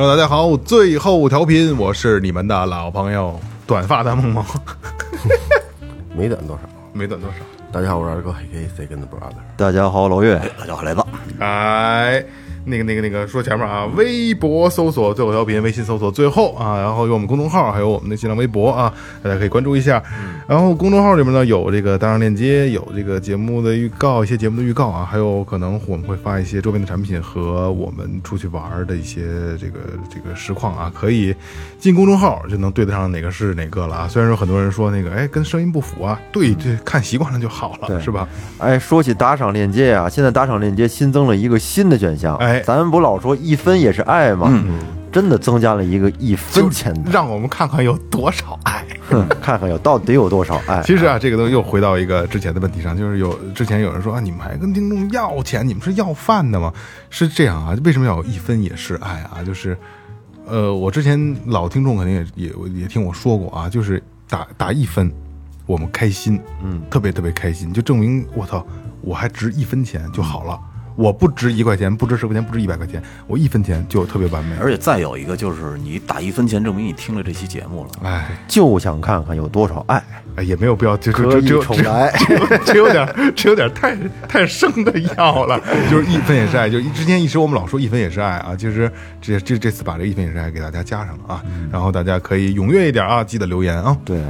Hello，大家好，最后调频，我是你们的老朋友短发的梦梦，没短多少。没短多少。大家好，我是二哥，A.K. Second Brother。大家好，老岳，大家好，来子。哎，那个、那个、那个，说前面啊，微博搜索最后调频，微信搜索最后啊，然后有我们公众号，还有我们的新浪微博啊，大家可以关注一下。然后公众号里面呢有这个大量链接，有这个节目的预告，一些节目的预告啊，还有可能我们会发一些周边的产品和我们出去玩的一些这个这个实况啊，可以进公众号就能对得上哪个是哪个了啊。虽然说很多人说那个哎跟声音不符啊，对，对看习惯了就好了，是吧？哎，说起打赏链接啊，现在打赏链接新增了一个新的选项。哎咱们不老说一分也是爱吗？真的增加了一个一分钱的，让我们看看有多少爱。哼 看看有到底有多少爱。其实啊，这个东西又回到一个之前的问题上，就是有之前有人说啊，你们还跟听众要钱，你们是要饭的吗？是这样啊，为什么要有一分也是爱啊？就是，呃，我之前老听众肯定也也也听我说过啊，就是打打一分，我们开心，嗯，特别特别开心，就证明我操，我还值一分钱就好了。我不值一块钱，不值十块钱，不值一百块钱，我一分钱就特别完美。而且再有一个就是，你打一分钱，证明你听了这期节目了。哎，就想看看有多少爱，哎，也没有必要，就就可以就只有重来。只有 只有点只有点太太生的药了，就是一分也是爱，就之前一直我们老说一分也是爱啊，其实这这这次把这一分也是爱给大家加上了啊，然后大家可以踊跃一点啊，记得留言啊。对，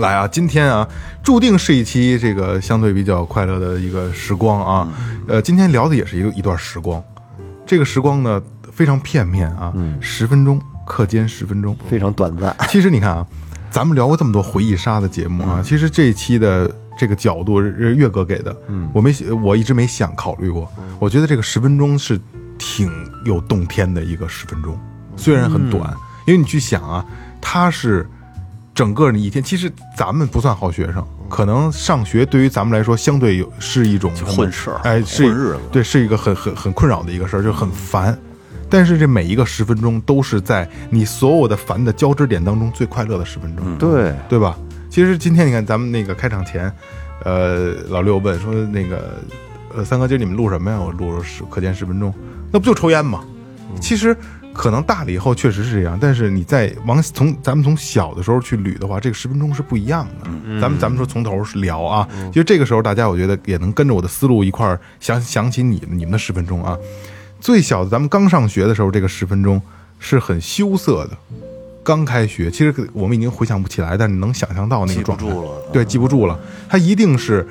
来啊，今天啊，注定是一期这个相对比较快乐的一个时光啊。呃，今天聊的也是一个一段时光，这个时光呢非常片面啊，十分钟课间十分钟，非常短暂。其实你看啊，咱们聊过这么多回忆杀的节目啊，其实这一期的这个角度是岳哥给的，嗯，我没我一直没想考虑过，我觉得这个十分钟是挺有洞天的一个十分钟，虽然很短，因为你去想啊，它是整个你一天，其实咱们不算好学生。可能上学对于咱们来说，相对有是一种混事儿哎，是混日子对，是一个很很很困扰的一个事儿，就很烦。但是这每一个十分钟都是在你所有的烦的交织点当中最快乐的十分钟，对，对吧？其实今天你看咱们那个开场前，呃，老六问说那个，呃，三哥今儿你们录什么呀？我录了十课间十分钟，那不就抽烟吗？其实可能大了以后确实是这样，但是你再往从咱们从小的时候去捋的话，这个十分钟是不一样的。咱们咱们说从头聊啊，就这个时候大家我觉得也能跟着我的思路一块儿想想起你们你们的十分钟啊。最小的咱们刚上学的时候，这个十分钟是很羞涩的。刚开学，其实我们已经回想不起来，但是能想象到那个状态。记不住了对，记不住了。他一定是，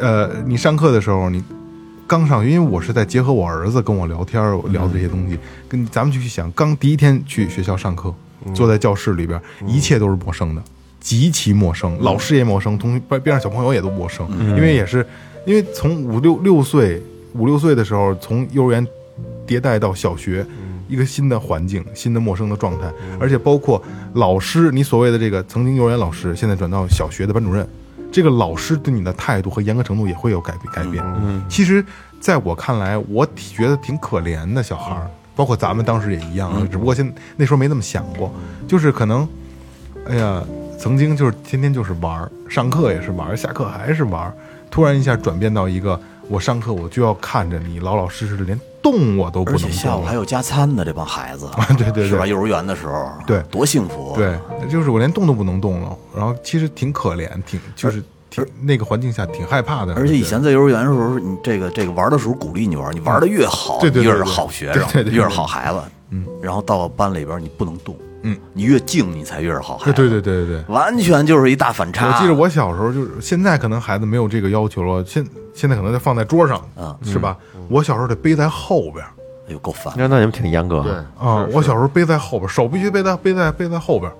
呃，你上课的时候，你刚上学，因为我是在结合我儿子跟我聊天，我聊的这些东西，跟咱们去想，刚第一天去学校上课，坐在教室里边，一切都是陌生的，极其陌生，老师也陌生，同边边上小朋友也都陌生，因为也是，因为从五六六岁五六岁的时候，从幼儿园迭代到小学，一个新的环境、新的陌生的状态，而且包括老师，你所谓的这个曾经幼儿园老师，现在转到小学的班主任，这个老师对你的态度和严格程度也会有改变改变。嗯，其实在我看来，我觉得挺可怜的小孩儿，包括咱们当时也一样，只不过现那时候没那么想过，就是可能，哎呀，曾经就是天天就是玩儿，上课也是玩儿，下课还是玩儿，突然一下转变到一个。我上课我就要看着你，老老实实的，连动我都不能动了。下午还有加餐的这帮孩子，对对对是吧？幼儿园的时候，对多幸福。，对，就是我连动都不能动了，然后其实挺可怜，挺就是挺那个环境下挺害怕的。而且以前在幼儿园的时候，你这个这个玩的时候鼓励你玩，你玩的越好，对对对对越是好学生，对对对对越是好孩子。嗯，然后到班里边你不能动，嗯，你越静你才越是好孩子。对对对对对对。完全就是一大反差。我记得我小时候就是，现在可能孩子没有这个要求了，现现在可能就放在桌上，嗯是吧？我小时候得背在后边哎呦够烦。那那你们挺严格。对，啊，我小时候背在后边，手必须背在背在背在后边，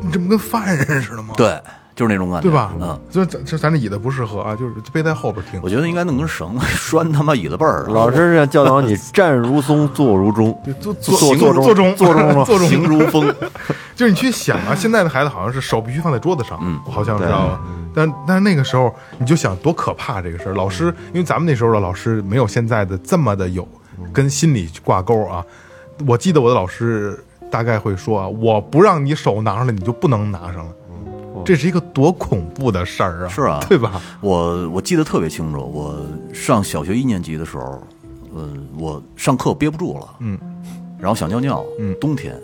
你这不跟犯人似的吗？对，就是那种感觉，对吧？嗯，，这这这咱这椅子不适合啊，就是背在后边听我。觉得应该弄根绳子 拴他妈椅子背儿，老师是教导你 站如松，坐如钟，坐坐坐坐中坐中坐中坐中行如风。就是你去想啊，现在的孩子好像是手必须放在桌子上，嗯，好像知道吧？但但是那个时候你就想多可怕这个事儿。老师，因为咱们那时候的老师没有现在的这么的有跟心理挂钩啊。我记得我的老师大概会说啊，我不让你手拿上来，你就不能拿上来。这是一个多恐怖的事儿啊！是啊对吧？我我记得特别清楚，我上小学一年级的时候，呃，我上课憋不住了，嗯，然后想尿尿，嗯冬天，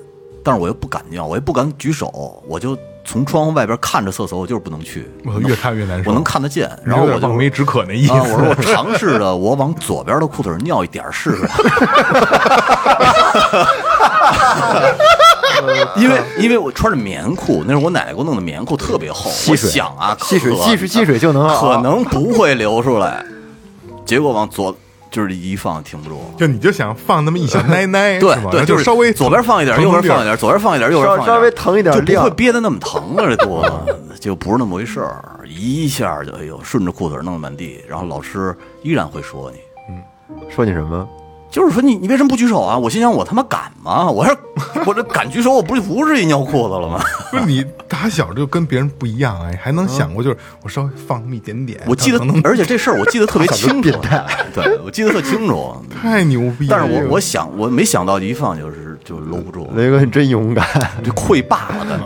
但是我又不敢尿，我也不敢举手，我就从窗户外边看着厕所，我就是不能去，我越看越难受。我能看得见，然后我就有点望梅止渴那意思。啊，我说我尝试着，我往左边的裤腿尿一点儿试试。因为因为我穿着棉裤，那是我奶奶给我弄的棉裤，特别厚。我水想啊，吸水可吸水吸水就能可能不会流出来。结果往左就是一放停不住。就你就想放那么一小 奶奶，对？对，就是稍微左边放一点，右边放一点，左边放一点，右边放一点，稍稍微疼一点就不会憋得那么疼了。这肚子就不是那么回事儿，一下就哎呦，顺着裤腿弄得满地，然后老师依然会说你。说你什么？就是说你你为什么不举手啊？我心想我他妈敢吗？我要 我这敢举手，我不是不至于尿裤子了吗？不是你打小就跟别人不一样哎，还能想过就是我稍微放那么一点点，我记得而且这事儿我记得特别清楚，对我记得特清楚。太牛逼了。但是我我想我没想到一放就是就搂不住，雷哥你真勇敢，就溃坝了，感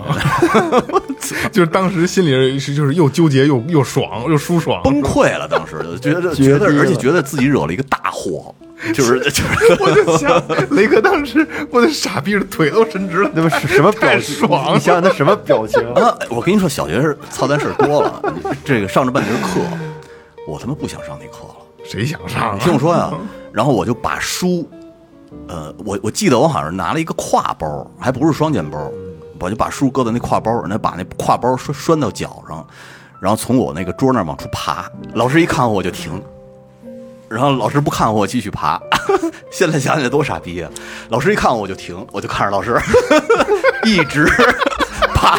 觉就是当时心里是就是又纠结又又爽又舒爽，崩溃了。当时就觉得 觉得，而且觉得自己惹了一个大祸，就是 就是。我就想雷哥当时我的傻逼的腿都伸直了，那么是什么表情？爽你想想他什么表情？啊，我跟你说，小学是操蛋事儿多了。这个上着半节课，我他妈不想上那课了。谁想上啊？你听我说呀，然后我就把书，呃，我我记得我好像拿了一个挎包，还不是双肩包，我就把书搁在那挎包，那把那挎包拴拴到脚上，然后从我那个桌那往出爬。老师一看我我就停，然后老师不看我我继续爬。现在想起来多傻逼啊！老师一看我我就停，我就看着老师，一直爬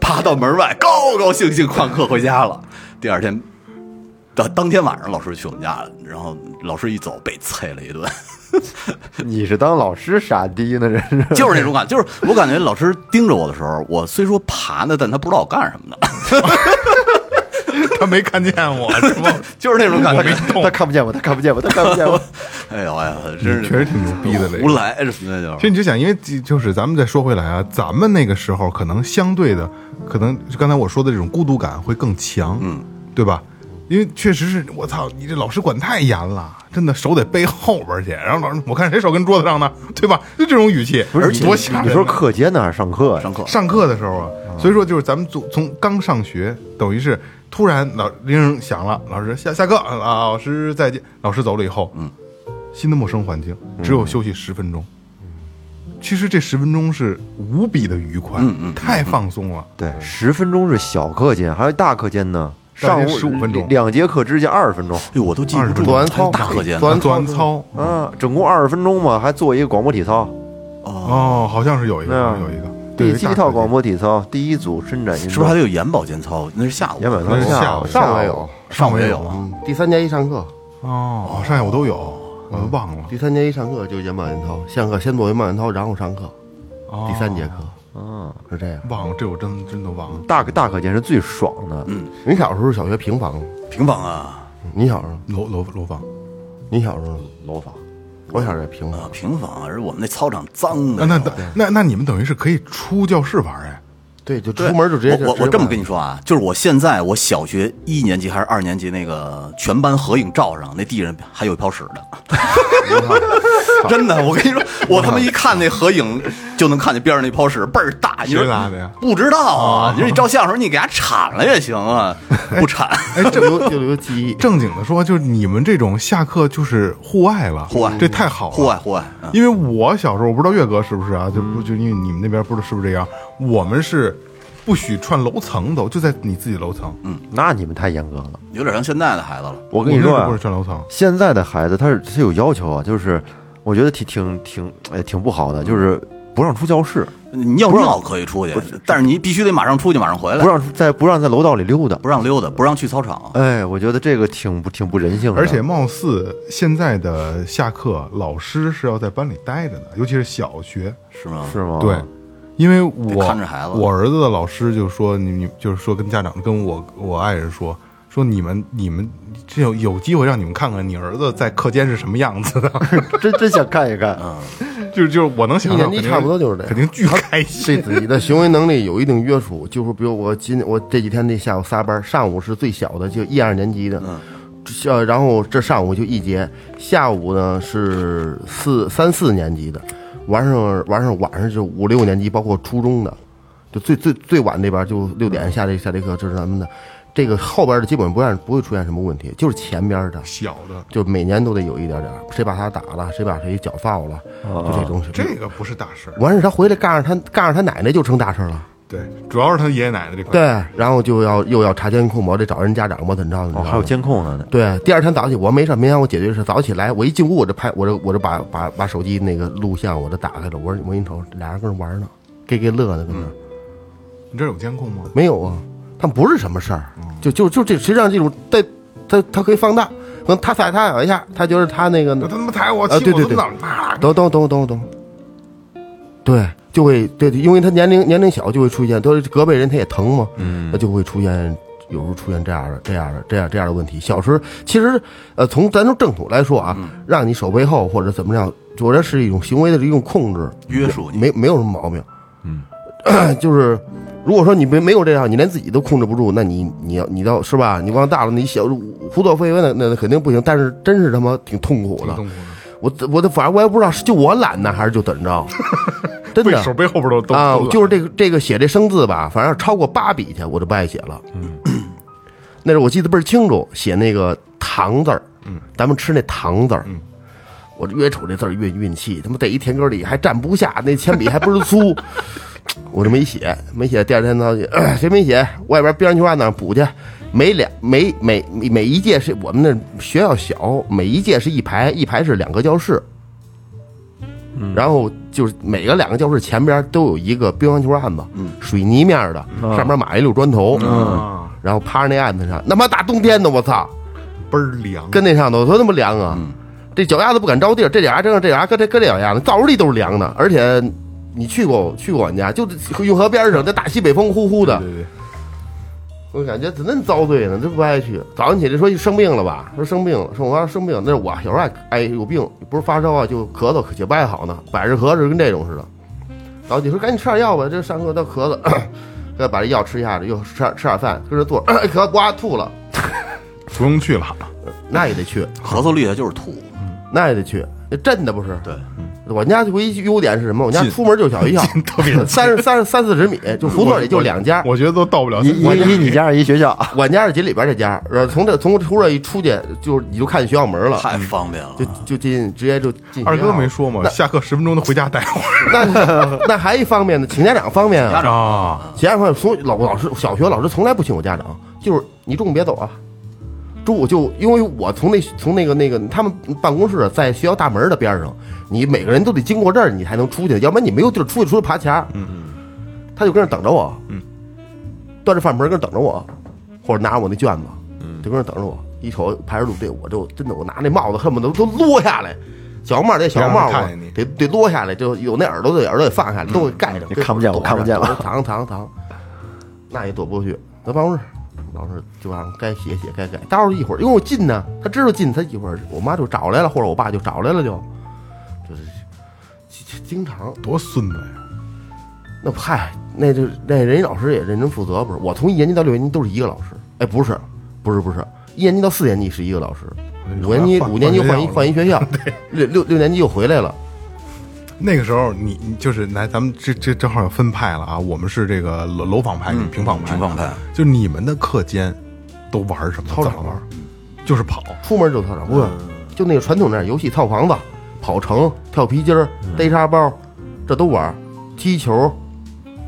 爬到门外，高高兴兴旷课回家了。第二天。当当天晚上，老师去我们家了，然后老师一走被啐了一顿，你是当老师傻逼呢？这是就是那种感，就是我感觉老师盯着我的时候，我虽说爬呢，但他不知道我干什么的，他没看见我是吗？就是那种感觉。他看不见我，他看不见我，他看不见我。哎呦哎呀，真是确实挺牛逼的，雷哥。胡来，这那就其实你就想，因为就是咱们再说回来啊，咱们那个时候可能相对的，可能刚才我说的这种孤独感会更强，嗯，对吧？因为确实是我操，你这老师管太严了，真的手得背后边去。然后老师，我看谁手跟桌子上呢，对吧？就这种语气，而且多吓人啊。你说课间呢还是上课呀？上课上课的时候啊，所以说就是咱们从从刚上学，等于是突然老铃响了，老师下下课，啊，老师再见。老师走了以后，嗯，新的陌生环境，只有休息十分钟。其实这十分钟是无比的愉快，嗯嗯太放松了。对，十分钟是小课间，还有大课间呢。上午十五分钟。两节课之间二十分钟。哎呦，我都记不住做完操。大课间。做完做完操，嗯，总共二十分钟嘛，还做一个广播体操。哦，好像是有一个，对啊有一个。对第七套广，播体操，第一组伸展运动，是不是还得有眼保健操？那是下午，眼保那是下午。操下午上午也有，上午也有。啊。嗯，第三节一上课，哦，上下午都有，我都忘了。第三节一上课就眼保健操，下课先做眼保健操，然后上课，哦。第三节课啊。是这样。忘了，这我真真都忘了。大大课间是最爽的，嗯你小时候小学平房，平房啊，你小时候，楼楼楼房，你小时候，楼房。我小时候也平啊房，平房，而我们那操场脏。那那那那你们等于是可以出教室玩哎？对，就出门就直接我我我这么跟你，说啊，就是我现在我小学一年级还是二年级那个全班合影照上，那地上还有一泡屎的，真的，我跟你说，我他妈一看那合影就能看见边上那泡屎倍儿大，你说谁拉的呀不知道啊，你说你照相的时候你给它铲了也行啊，不铲，哎，这留就留记忆。正经的说，就是你们这种下课就是户外了，户外这太好了，户外户外，嗯因为我小时候，我不知道岳哥是不是啊？就不就因为你们那边不知道是不是这样，我们是不许串楼层都，就在你自己楼层。嗯，那你们太严格了。有点像现在的孩子了。我跟你说不是，串楼层，现在的孩子他是他有要求啊，就是我觉得挺挺挺哎挺不好的，就是不让出教室，你尿尿可以出去，但是你必须得马上出去，马上回来，不让在不让在楼道里溜达。不让溜达，不让去操场。哎，我觉得这个挺不挺不人性的。而且貌似现在的下课，老师是要在班里待着的，尤其是小学。是吗？是吗？对，因为我看着孩子我儿子的老师就说你你就是说跟家长跟我我爱人说说你们你们这有有机会让你们看看你儿子在课间是什么样子的，真真想看一看。就是就是我能想象，一年级差不多就是这样肯定巨开心。对自己的行为能力有一定约束。就是比如我今我这几天那下午仨班，上午是最小的，就一二年级的，下然后这上午就一节，下午呢是四三四年级的，晚上晚上晚上就五六年级，包括初中的，就最最最晚那边就六点下这下这课，这是咱们的。这个后边的基本不让不会出现什么问题，就是前边的，小的就每年都得有一点点，谁把他打了，谁把谁脚臊了，就这东西。这个不是大事儿，完事他回来告诉他告诉他奶奶就成大事了。对，主要是他爷爷奶奶这块。对，然后就要又要查监控嘛，我得找人家长嘛，怎么着？你知道哦，还有监控呢。对，第二天早起我没事，明天我解决的事，早起来我一进屋我就拍，我就我就把把把手机那个录像我就打开了，我说我给你瞅，俩人搁那玩呢，给给乐呢，搁那、你这有监控吗？没有啊，他们不是什么事儿，就就就这实际上这种在他他可以放大，可能他踩他咬一下，他觉得他那个那他他妈踩我，啊对对对气我怎么脑啪懂懂懂懂懂，对，就会对，因为他年龄年龄小，就会出现，都是隔辈人他也疼嘛，嗯，那就会出现有时候出现这样的这样的这样这样的问题。小时候其实呃，从咱从正统来说啊，让你手背后或者怎么样，我这是一种行为的一种控制约束你没没有什么毛病，嗯，就是。如果说你没没有这样，你连自己都控制不住，那你你要你倒是吧？你往大了，你小胡作非为那那肯定不行。但是真是他妈挺痛苦的，痛苦的我我的反正我也不知道是就我懒呢，还是就怎么着，真的背手背后边都都啊都，就是这个这个写这生字吧，反正超过八笔去，我就不爱写了。嗯，那时候我记得倍儿清楚，写那个糖字儿，嗯，咱们吃那糖字儿，嗯，我越瞅这字儿越运气，他妈在一田埂里还站不下，那铅笔还不是粗，我就没写，没写。第二天早起，呃谁没写？外边边上球案那儿补去。每两每每每一届是我们那学校小，每一届是一排，一排是两个教室。然后就是每个两个教室前边都有一个乒乓球案子，水泥面的，上面码一溜砖头，啊，然后趴着那案子上，那么大冬天的，我操，倍儿凉。跟那上头多他妈凉啊！这脚丫子不敢着地儿，这脚丫正这脚丫搁这搁这脚丫子，照着地都是凉的。而且你去过去过我们家，就运河边上，这大西北风呼呼的，对对，我感觉怎么那遭罪呢？这不爱去。早上起来说生病了吧？说生病了，说我要生病，那是我有时候爱哎有病，不是发烧啊，就咳嗽，也不爱好呢，百日咳是跟这种似的。然后你说赶紧吃点药吧，这上课都咳嗽，再把这药吃下去，又吃点吃点饭，跟这坐着，咳哇吐了，不用去了。那也得去，咳嗽厉害就是吐，那也得去，那真的不是。对，我们家唯一优点是什么？我们家出门就小学校，特别近三十三十三四十米，就胡同里就两家。我觉得都到不了。一一一你家一学校，我家是紧里边这家，然后从这从出这一出去，就你就看学校门了，太方便了。就就进直接就进。二哥没，说吗？下课十分钟都回家待会儿那 那还一方面呢，请家长方便啊，家长从老老师小学老师从来不请我家长，就是你中午别走啊。中午就因为我从那从那个那个他们办公室在学校大门的边上，你每个人都得经过这儿，你才能出去，要不然你没有地儿出去，出去爬墙。嗯嗯，他就跟那等着我，嗯，端着饭盆跟那等着我，或者拿着我那卷子，嗯，就跟那等着我。一瞅排着路队，我就真的我拿那帽子恨不得都落下来，小帽这小帽得得落下来，就有那耳朵的耳朵得放下来，都给盖着。你看不见我看不见了藏藏藏，那也躲不过去。在办公室，老师就让该写写该改。到时候一会儿，因为我近呢，他知道近，他一会儿我妈就找来了，或者我爸就找来了就，就是经经常多孙子呀！那嗨，那就那人家老师也认真负责，不是？我从一年级到六年级都是一个老师，哎，不是，不是，不是，一年级到四年级是一个老师，五年级五年级换一换一学校，六六六年级又回来了。那个时候你你就是来，咱们这这正好要分派了啊。我们是这个楼楼房派，你平房派，平房派。就你们的课间都玩什么？操场玩？就是跑。出门就操场，不是，就那个传统那游戏，套房子、跑城、跳皮筋儿、逮沙包，这都玩儿。踢球，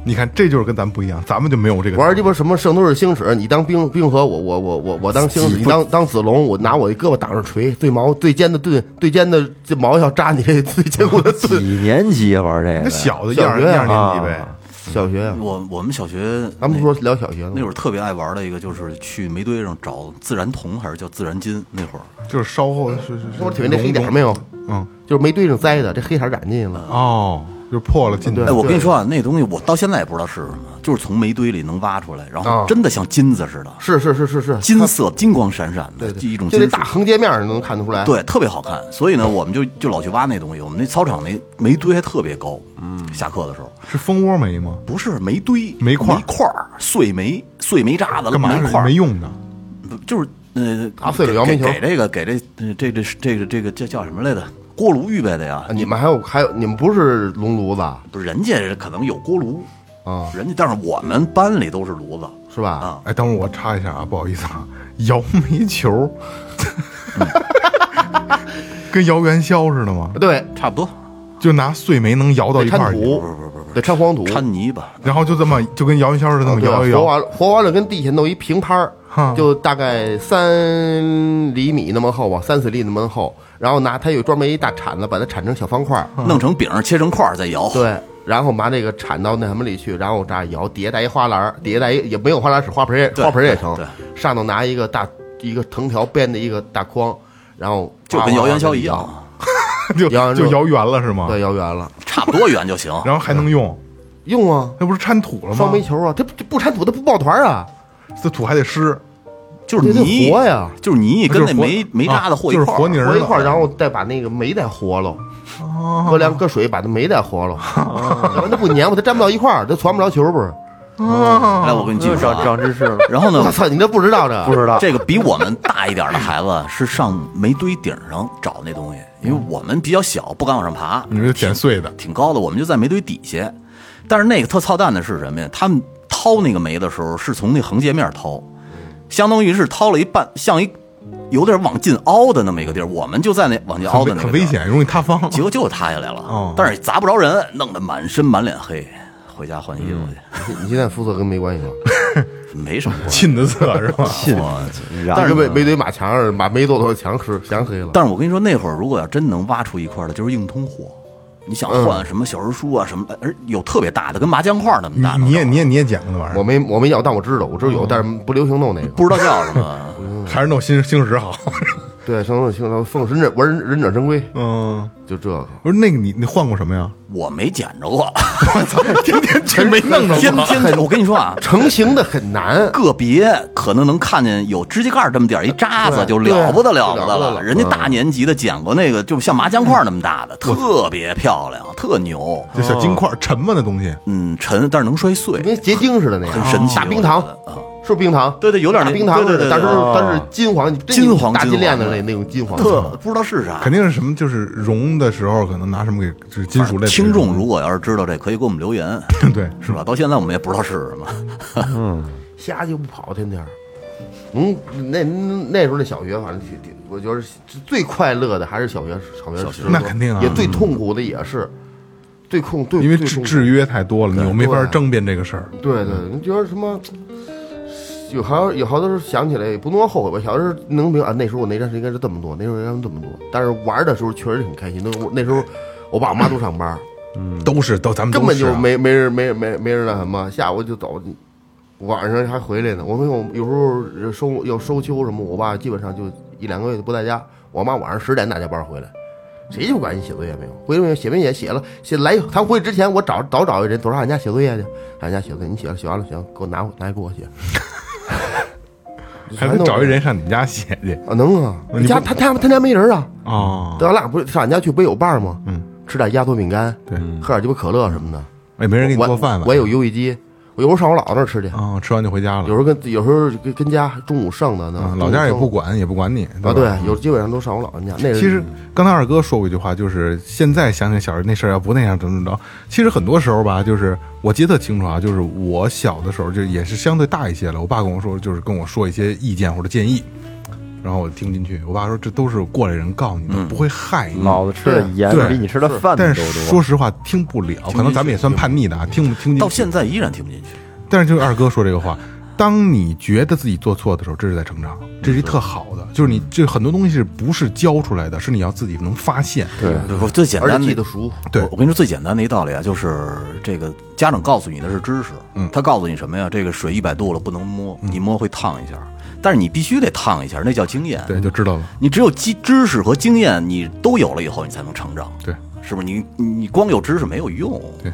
你看，这就是跟咱们不一样，咱们就没有这个玩儿鸡巴什么圣斗士星矢，你当冰冰河，我我我我我当星矢，你当 当子龙，我拿我一胳膊挡着锤，最毛最尖的盾，最尖的这毛要扎你这最坚固的几。年级啊玩这那个？小的一二一小学啊二年级呗。小学啊，我我们小学咱们不说聊小学呢那会儿特别爱玩的一个，就是去煤堆上找自然铜还是叫自然金？那会儿就是稍后是是是。那黑点没有？嗯，就是煤堆上栽的，这黑色染进去了。哦，就破了进去哎，我跟你说啊，那东西我到现在也不知道是什么，就是从煤堆里能挖出来，然后啊真的像金子似的，是是是是是，金色、金光闪闪的，对对，一种就那大横截面儿能看得出来。对，特别好看。所以呢，我们就就老去挖那东西。我们那操场那煤堆还特别高，嗯，下课的时候是蜂窝煤吗？不是煤堆，煤块儿煤块儿、碎煤、碎煤渣子、干嘛是煤块没用的？就是呃，打碎了给摇煤球给这个给这呃这这这个这个叫叫什么来着？锅炉预备的呀。啊，？你们还有还有，你们不是龙炉子啊？不是人家可能有锅炉。啊。人家但是我们班里都是炉子。是吧？啊。哎，等会儿我插一下啊，不好意思啊，摇煤球，跟摇元宵似的吗？对，差不多。就拿碎煤能摇到得一块儿得掺黄土，掺泥巴，然后就这么就跟摇元宵似的，那么摇一摇，活完了，活完了跟地下弄一平摊儿，就大概三厘米那么厚吧，三四厘那么厚。然后拿它有专门一大铲子，把它铲成小方块儿，弄成饼切成块儿再摇。对，然后把那个铲到那什么里去，然后这样摇，底下带一花篮儿，底下带一也没有花篮儿，使花盆儿也对花盆儿也成。对，上头拿一个大一个藤条编的一个大筐，然后就跟摇元宵一样，，就摇完之后就摇圆了是吗？对，摇圆了，差不多圆就行。然后还能用，用啊，那不是掺土了吗？双煤球啊，它不这不铲土，它不抱团儿啊，这土还得湿，就是泥活呀，就是泥跟那煤煤渣子和一啊就是块儿活泥儿了和一块儿，然后再把那个煤再和了，搁凉搁水把那煤再和了，要不然它不粘乎，它粘不到一块儿，它传不着球不是？来，我跟你继续说长啊。长知识了，然后呢 我，操，你这不知道这？不知道这个比我们大一点的孩子是上煤堆顶上找那东西，因为我们比较小，不敢往上爬，你说捡碎的，挺高的，我们就在煤堆底下。但是那个特操蛋的是什么呀？他们掏那个煤的时候是从那横截面掏，相当于是掏了一半，像一有点往进凹的那么一个地儿，我们就在那往进凹的那个地儿，很危险，容易塌方。结果就塌下来了。哦但是砸不着人，弄得满身满脸黑，回家换衣服去，你现在肤色跟没关系吗？没什么关系。亲的色是吧？沁但是没没堆马墙上把煤豆豆墙是墙黑了。但是我跟你说，那会儿如果要真能挖出一块来，就是硬通货。你想换什么小人书啊什么的，而有特别大的，跟麻将块那么大，你你也你也你也捡过那玩意儿，我没我没要，但我知道，我知道有，但是不流行弄那个。不知道叫什么。还是弄星星石好。对，生生生奉忍者玩忍忍者神龟，嗯，就这个。不是那个你你换过什么呀？我没捡着过，我操天天这 没弄着天过。天我跟你说啊，成型的很难，个别可能能看见有指甲盖这么点儿一渣子，就了不得了不得了。人家大年级的捡过那个，就像麻将块那么大的，特别漂亮，特牛。这小金块沉嘛那东西，嗯，沉，但是能摔碎，跟结晶似的那个，很神奇。大冰糖啊，是不是冰糖？对对有点那冰糖似的，对对对但是对但是金黄，金黄大金链子的那那种金黄特色。不知道是啥。肯定是什么，就是融的时候可能拿什么给就是金属类的听众如果要是知道这，可以给我们留言，对是吧？到现在我们也不知道是什么。瞎就不跑，天天儿。嗯，那那时候那小学，反正挺挺，我觉得最快乐的还是小学小学时候那肯定啊也最痛苦的也是最痛对因为制制约太多了，你又没法对争辩这个事儿。对对，你觉得什么？有好有好多时候想起来也不能说后悔吧，小时候能明啊，那时候我那阵是应该是这么多，那时候应该是这么多，但是玩的时候确实挺开心。那我那时候我爸我妈都上班，都是都咱们根本就没没人没人没没人那什么，下午就走，晚上还回来呢。我们有有时候收要收秋什么，我爸基本上就一两个月都不在家，我妈晚上十点打加班回来。谁就管你写作业没有？回来写没写？写了，写来他回去之前，我找早找一人，走上俺家写作业去。俺家写作业，你写了，写完了行，给我拿拿来给我写。还得找一人上你们家写去啊，能啊！你不家他他他家没人啊，哦，咱俩不是上俺家去不有伴儿吗？嗯，吃点压缩饼干，对，喝点鸡巴可乐什么的。也没人给你我做饭吧。我有游戏机，我有时候上我姥姥那儿吃去，啊，吃完就回家了。有时候跟有时候跟跟家中午剩的呢啊，，老家也不管，也不管你，剩啊，吧对，有基本上都上我姥姥家。那是其实刚才二哥说过一句话，就是现在想想小时候那事儿，要不那样怎么怎么着。其实很多时候吧，就是我记得特清楚啊，就是我小的时候就也是相对大一些了，我爸跟我说，就是跟我说一些意见或者建议，然后我听不进去。我爸说这都是过来人告诉你的，不会害你。老子吃的盐对比你吃的饭都但是多。说实话听不了，可能咱们也算叛逆的啊，听不听进去。到现在依然听不进去。但是就是二哥说这个话，当你觉得自己做错的时候，这是在成长，这是一特好的，就是你这很多东西是不是教出来的，是你要自己能发现。对，我最简而单的且记得熟，对我我跟你说最简单的一道理啊，就是这个家长告诉你的是知识，嗯他告诉你什么呀？这个水一百度了不能摸，你摸会烫一下，但是你必须得烫一下，那叫经验。对，就知道了。你只有知知识和经验，你都有了以后，你才能成长，对，是不是？你你光有知识没有用，对。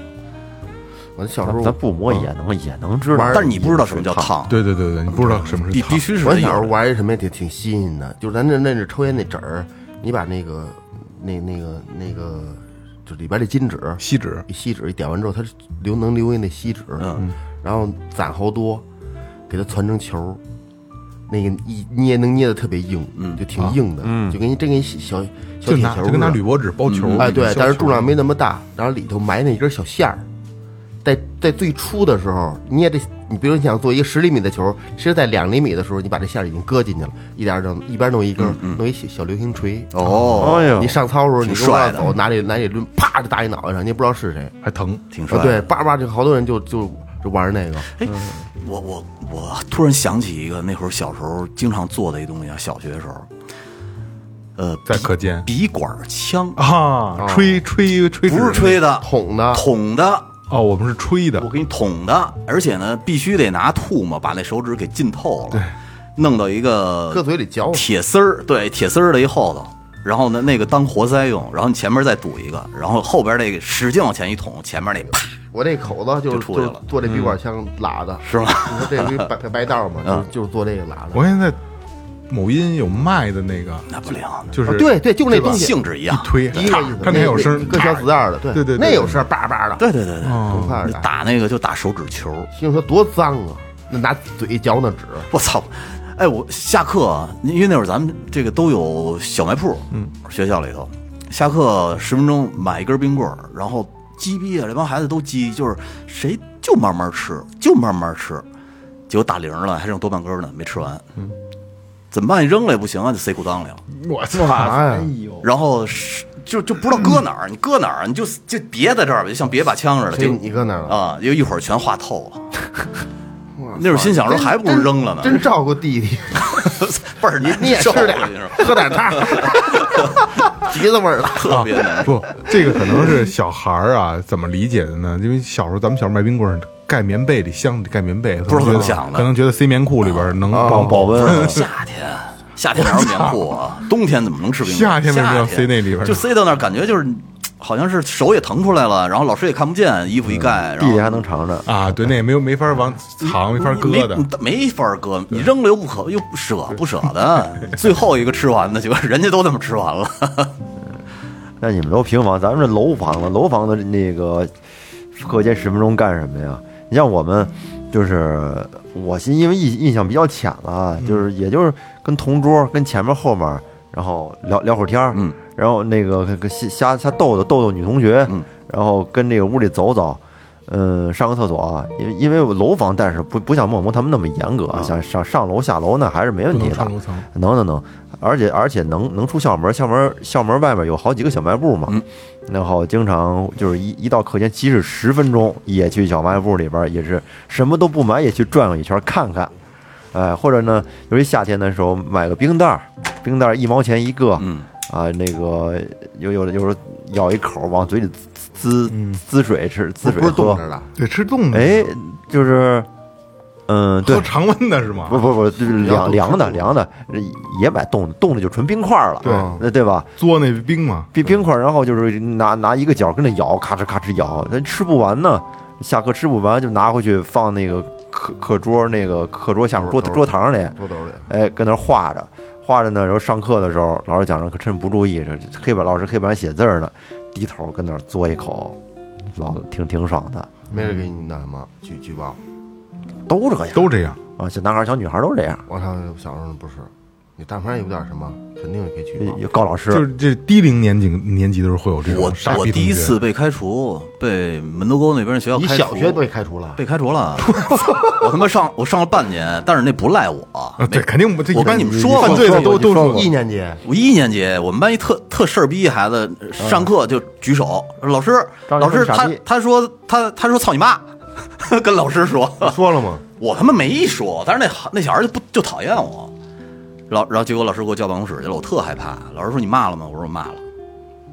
我小时候咱咱不摸也能也能知道，但是你不知道什么叫烫，对对对对，你不知道什么是烫。必必须是我小时候玩一什么也挺挺新颖的，就是咱那那是抽烟那纸儿，你把那个那那个那个就里边那金纸锡纸，锡纸一点完之后，它留能留下那锡纸，嗯，然后攒好多，给它攒成球儿，那个一捏能捏的特别硬，嗯就挺硬的，就跟真跟小小铁球跟拿铝箔纸包球，哎，对，但是重量没没那么大，然后里头埋那一根小线儿，在在最初的时候捏这，你比如你想做一个十厘米的球，其实在两厘米的时候，你把这线儿已经搁进去了，一点儿整，一边弄一根儿，弄一小小流星锤。哦，哎呦你，上操的时候，你挺帅的路上走，拿这拿这抡，啪就打你脑袋上，你也不知道是谁。还疼。挺帅对，叭叭就好多人就就就玩那个。哎，我我我突然想起一个那会儿小时候经常做的一东西啊，小学的时候，呃，在课间笔管枪，啊，吹吹吹，不是吹的，捅的捅的，哦，我们是吹的我，给你捅的，而且呢，必须得拿唾沫把那手指给浸透了，对，弄到一个搁嘴里嚼，铁丝儿，对，铁丝儿的一后头，然后呢，那个当活塞用，然后你前面再堵一个，然后后边那个使劲往前一捅，前面那啪，我这口子就出去了做这笔管枪拉的，是吗？你说这不是白白道嘛，嗯就就是做这个拉的。我现在某音有卖的那个，那不灵，就是啊对对，就那东西，性质一样一，推，咔一个意思。看那有声那，跟小子弹的，对对对对那有声，叭叭的，对对对对，很快你的。打那个就打手指球，听说多脏啊，那拿嘴嚼那纸，我操！哎，我下课啊，因为那会儿咱们这个都有小卖铺，嗯，学校里头，下课十分钟买一根冰棍儿，然后鸡逼啊，这帮孩子都鸡，就是谁就慢慢吃，就慢慢吃，结果打铃了，还剩多半根呢，没吃完，嗯，怎么办？你扔了也不行啊，就塞裤裆里了，我操！哎呦？然后是就就不知道搁哪儿，你搁哪儿，你就就别在这儿吧，就像别把枪似的，就你搁哪儿了？啊，就一会儿全化透了。那会儿心想说，还不如扔了呢，真照顾弟弟，倍儿你你也吃受点喝点汤，橘子味儿的。特别难。不，这个可能是小孩儿啊怎么理解的呢？因为小时候咱们小时候卖冰棍儿，盖棉被里箱里盖棉被，不知道怎么可能觉得想的可能觉得塞棉裤里边能保保温啊 夏天，夏天哪有棉裤啊？冬天怎么能吃冰棍？夏天为什么要塞那里边呢就塞到那儿，感觉就是好像是手也腾出来了，然后老师也看不见，衣服一盖，然后弟弟还能尝着，啊，对，那也没有没法往藏，没法搁的。没没法搁，你扔了又不可又不舍不舍得，最后一个吃完的，结果人家都那么吃完了。那你们都平房，咱们这楼房了，楼房的那个课间十分钟干什么呀？你像我们，就是我是因为印印象比较浅了，就是也就是跟同桌跟前面后面，然后聊聊会儿天儿，嗯，然后那个跟瞎瞎逗逗逗逗女同学，嗯，然后跟这个屋里走走。嗯，上个厕所啊，因为因为楼房，但是不不像陌陌他们那么严格，想上上楼下楼那还是没问题的能上。楼层，能能能，而且而且能能出校门，校门校门外面有好几个小卖部嘛，嗯。然后经常就是一一到课间，即使十分钟也去小卖部里边，也是什么都不买，也去转悠一圈看看，哎，或者呢，尤其夏天的时候买个冰袋儿，冰袋儿一毛钱一个，嗯，啊，那个有有的有时候咬一口往嘴里滋嗯。滋水吃，滋水不是冻喝，着的，对，吃冻的，哎，就是，嗯，对。喝，常温的是吗？不不不，就是凉凉的凉的，也买冻的，冻的就纯冰块了，对。那对吧？嘬那冰嘛，冰冰块，然后就是拿拿一个角跟那咬，咔哧咔哧咬，那吃不完呢。下课吃不完就拿回去放那个课课桌那个课桌下面桌桌桌堂里，桌兜里。哎，跟那儿画着画着呢。然后上课的时候，老师讲着可趁不注意，这黑板老师黑板写字儿呢，低头跟那儿嘬一口，老挺挺爽的，没人给你那什么举举报。都这样都这样。啊，小男孩小女孩儿都这样。我上小时候不是，你但凡有点什么，肯定给举报。有高老师，就是这低龄年级年级的时候会有这种我傻逼我第一次被开除，被门头沟那边学校你开除。你小学被开除了，被开除了，我他妈上我上了半年，但是那不赖我。啊，对，肯定不，这我跟你们说过犯罪的都都你说过一年级我一年级，我们班一特特事儿逼孩子，上课就举手，老师老师他他说他他说操你妈，跟老师说，说了吗？我他妈没说，但是那那小孩就不就讨厌我，老然后结果老师给我叫办公室去了，我特害怕。老师说你骂了吗？我说我骂了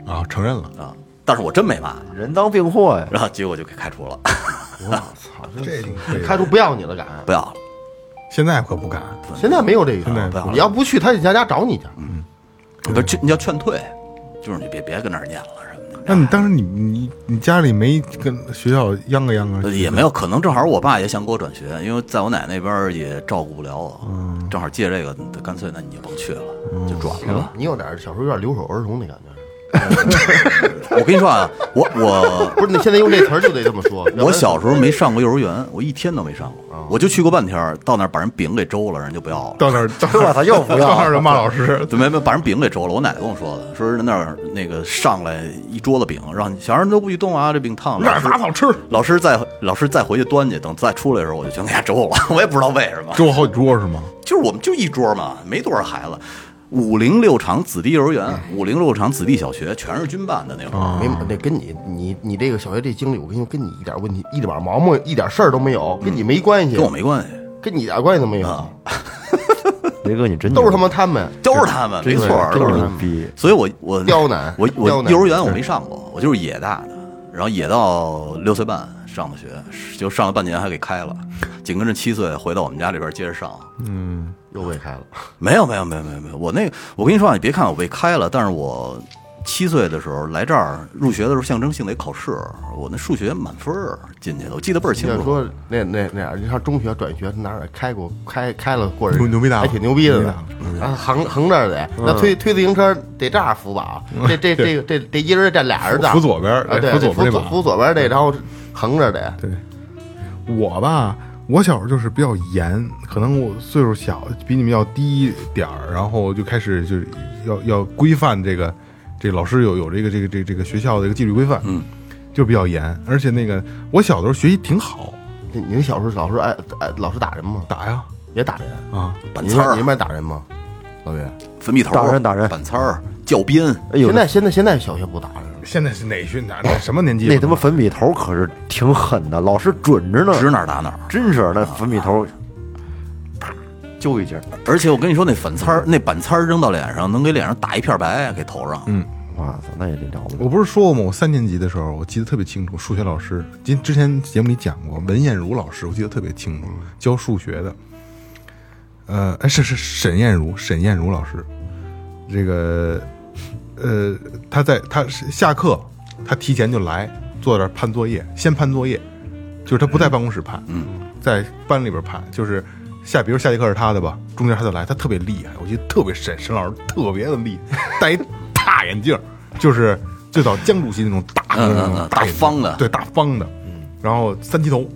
啊，承认了。啊，但是我真没骂。人当并获呀。然后结果就给开除了，我 操，这开除不要你了，敢？不要了。现在可不敢。现在没有这个，现在不要你要不去，他得家家找你去。嗯不你要劝退，就是你别别跟那儿念了。那你当时你你你家里没跟学校央个央个？呃也没有，可能正好我爸也想给我转学，因为在我奶那边也照顾不了我，正好借这个，干脆那你就甭去了，就转了吧。你有点小时候有点留守儿童的感觉。我跟你说啊，我我 不是，你现在用这词儿就得这么说。我小时候没上过幼儿园，我一天都没上过，我就去过半天儿，到那儿把人饼给周了，人就不要了。到那儿，到那儿我操又不要 到那儿就骂老师。对，没没把人饼给周了。我奶奶跟我说的，说是那儿那个上来一桌子饼，让小孩儿都不许动啊，这饼烫了。那杂草吃，老师再老师再回去端去，等再出来的时候，我就全给他周了。我也不知道为什么，周好几桌是吗？就是我们就一桌嘛，没多少孩子。五零六厂子弟幼儿园，五零六厂子弟小学，全是军办的那会儿。没那跟你你你这个小学这经历，我跟你说，跟你一点问题一点毛毛一点事儿都没有，跟你没关系，跟我没关系，跟你一点关系都没有，啊。雷哥，你真都是他妈妈他们都是他们，没 错都是他们。逼！所以我我刁难我我幼儿园我没上过，我就是野大的，然后野到六岁半上的学，就上了半年还给开了，紧跟着七岁回到我们家里边接着上。又被开了。没有没有没有没有没有，我那个我跟你说啊，你别看我被开了，但是我七岁的时候来这儿入学的时候象征性得考试，我那数学满分儿进去的，我记得倍儿清楚。说那那那样，你上中学转学，哪儿开过开开了过人牛逼大了还挺牛逼的呢。啊，横横着得，那推推自行车得这样扶吧，这这这个这得一人站俩人站扶左边儿啊，对，扶左扶扶左边这，然后横着得。对，我吧，我小时候就是比较严，可能我岁数小，比你们要低点儿，然后就开始就是要要规范这个，这个老师有有这个这个这个这个学校的一个纪律规范，嗯，就比较严，而且那个我小的时候学习挺好，你你小时候老师爱爱老师打人吗？打呀也打人。啊，板擦儿们你们打人吗？老岳，粉笔头儿打人打人板擦儿教鞭，哎呦现，在现在现在小学不打人了。现在是哪学哪哪什么年纪？那他妈粉笔头可是挺狠的，老师准着呢，指哪儿打哪儿。真是那粉笔头，啪揪一劲儿。而且我跟你说，那粉擦儿、那板擦儿扔到脸上，能给脸上打一片白，给头上。嗯哇塞，那也得了不得。我不是说过吗？我三年级的时候，我记得特别清楚，数学老师，今之前节目里讲过，文艳茹老师，我记得特别清楚，教数学的。呃，哎，是是沈艳茹，沈艳茹老师，这个，呃，他在他是下课，他提前就来，坐在这儿判作业，先判作业，就是他不在办公室判，嗯，在班里边判，就是下，比如下节课是他的吧，中间他就来，他特别厉害，我记得特别沈沈老师特别的厉害，戴一大眼镜，就是最早江主席那种大嗯嗯嗯大方的对，大方的，然后三级头，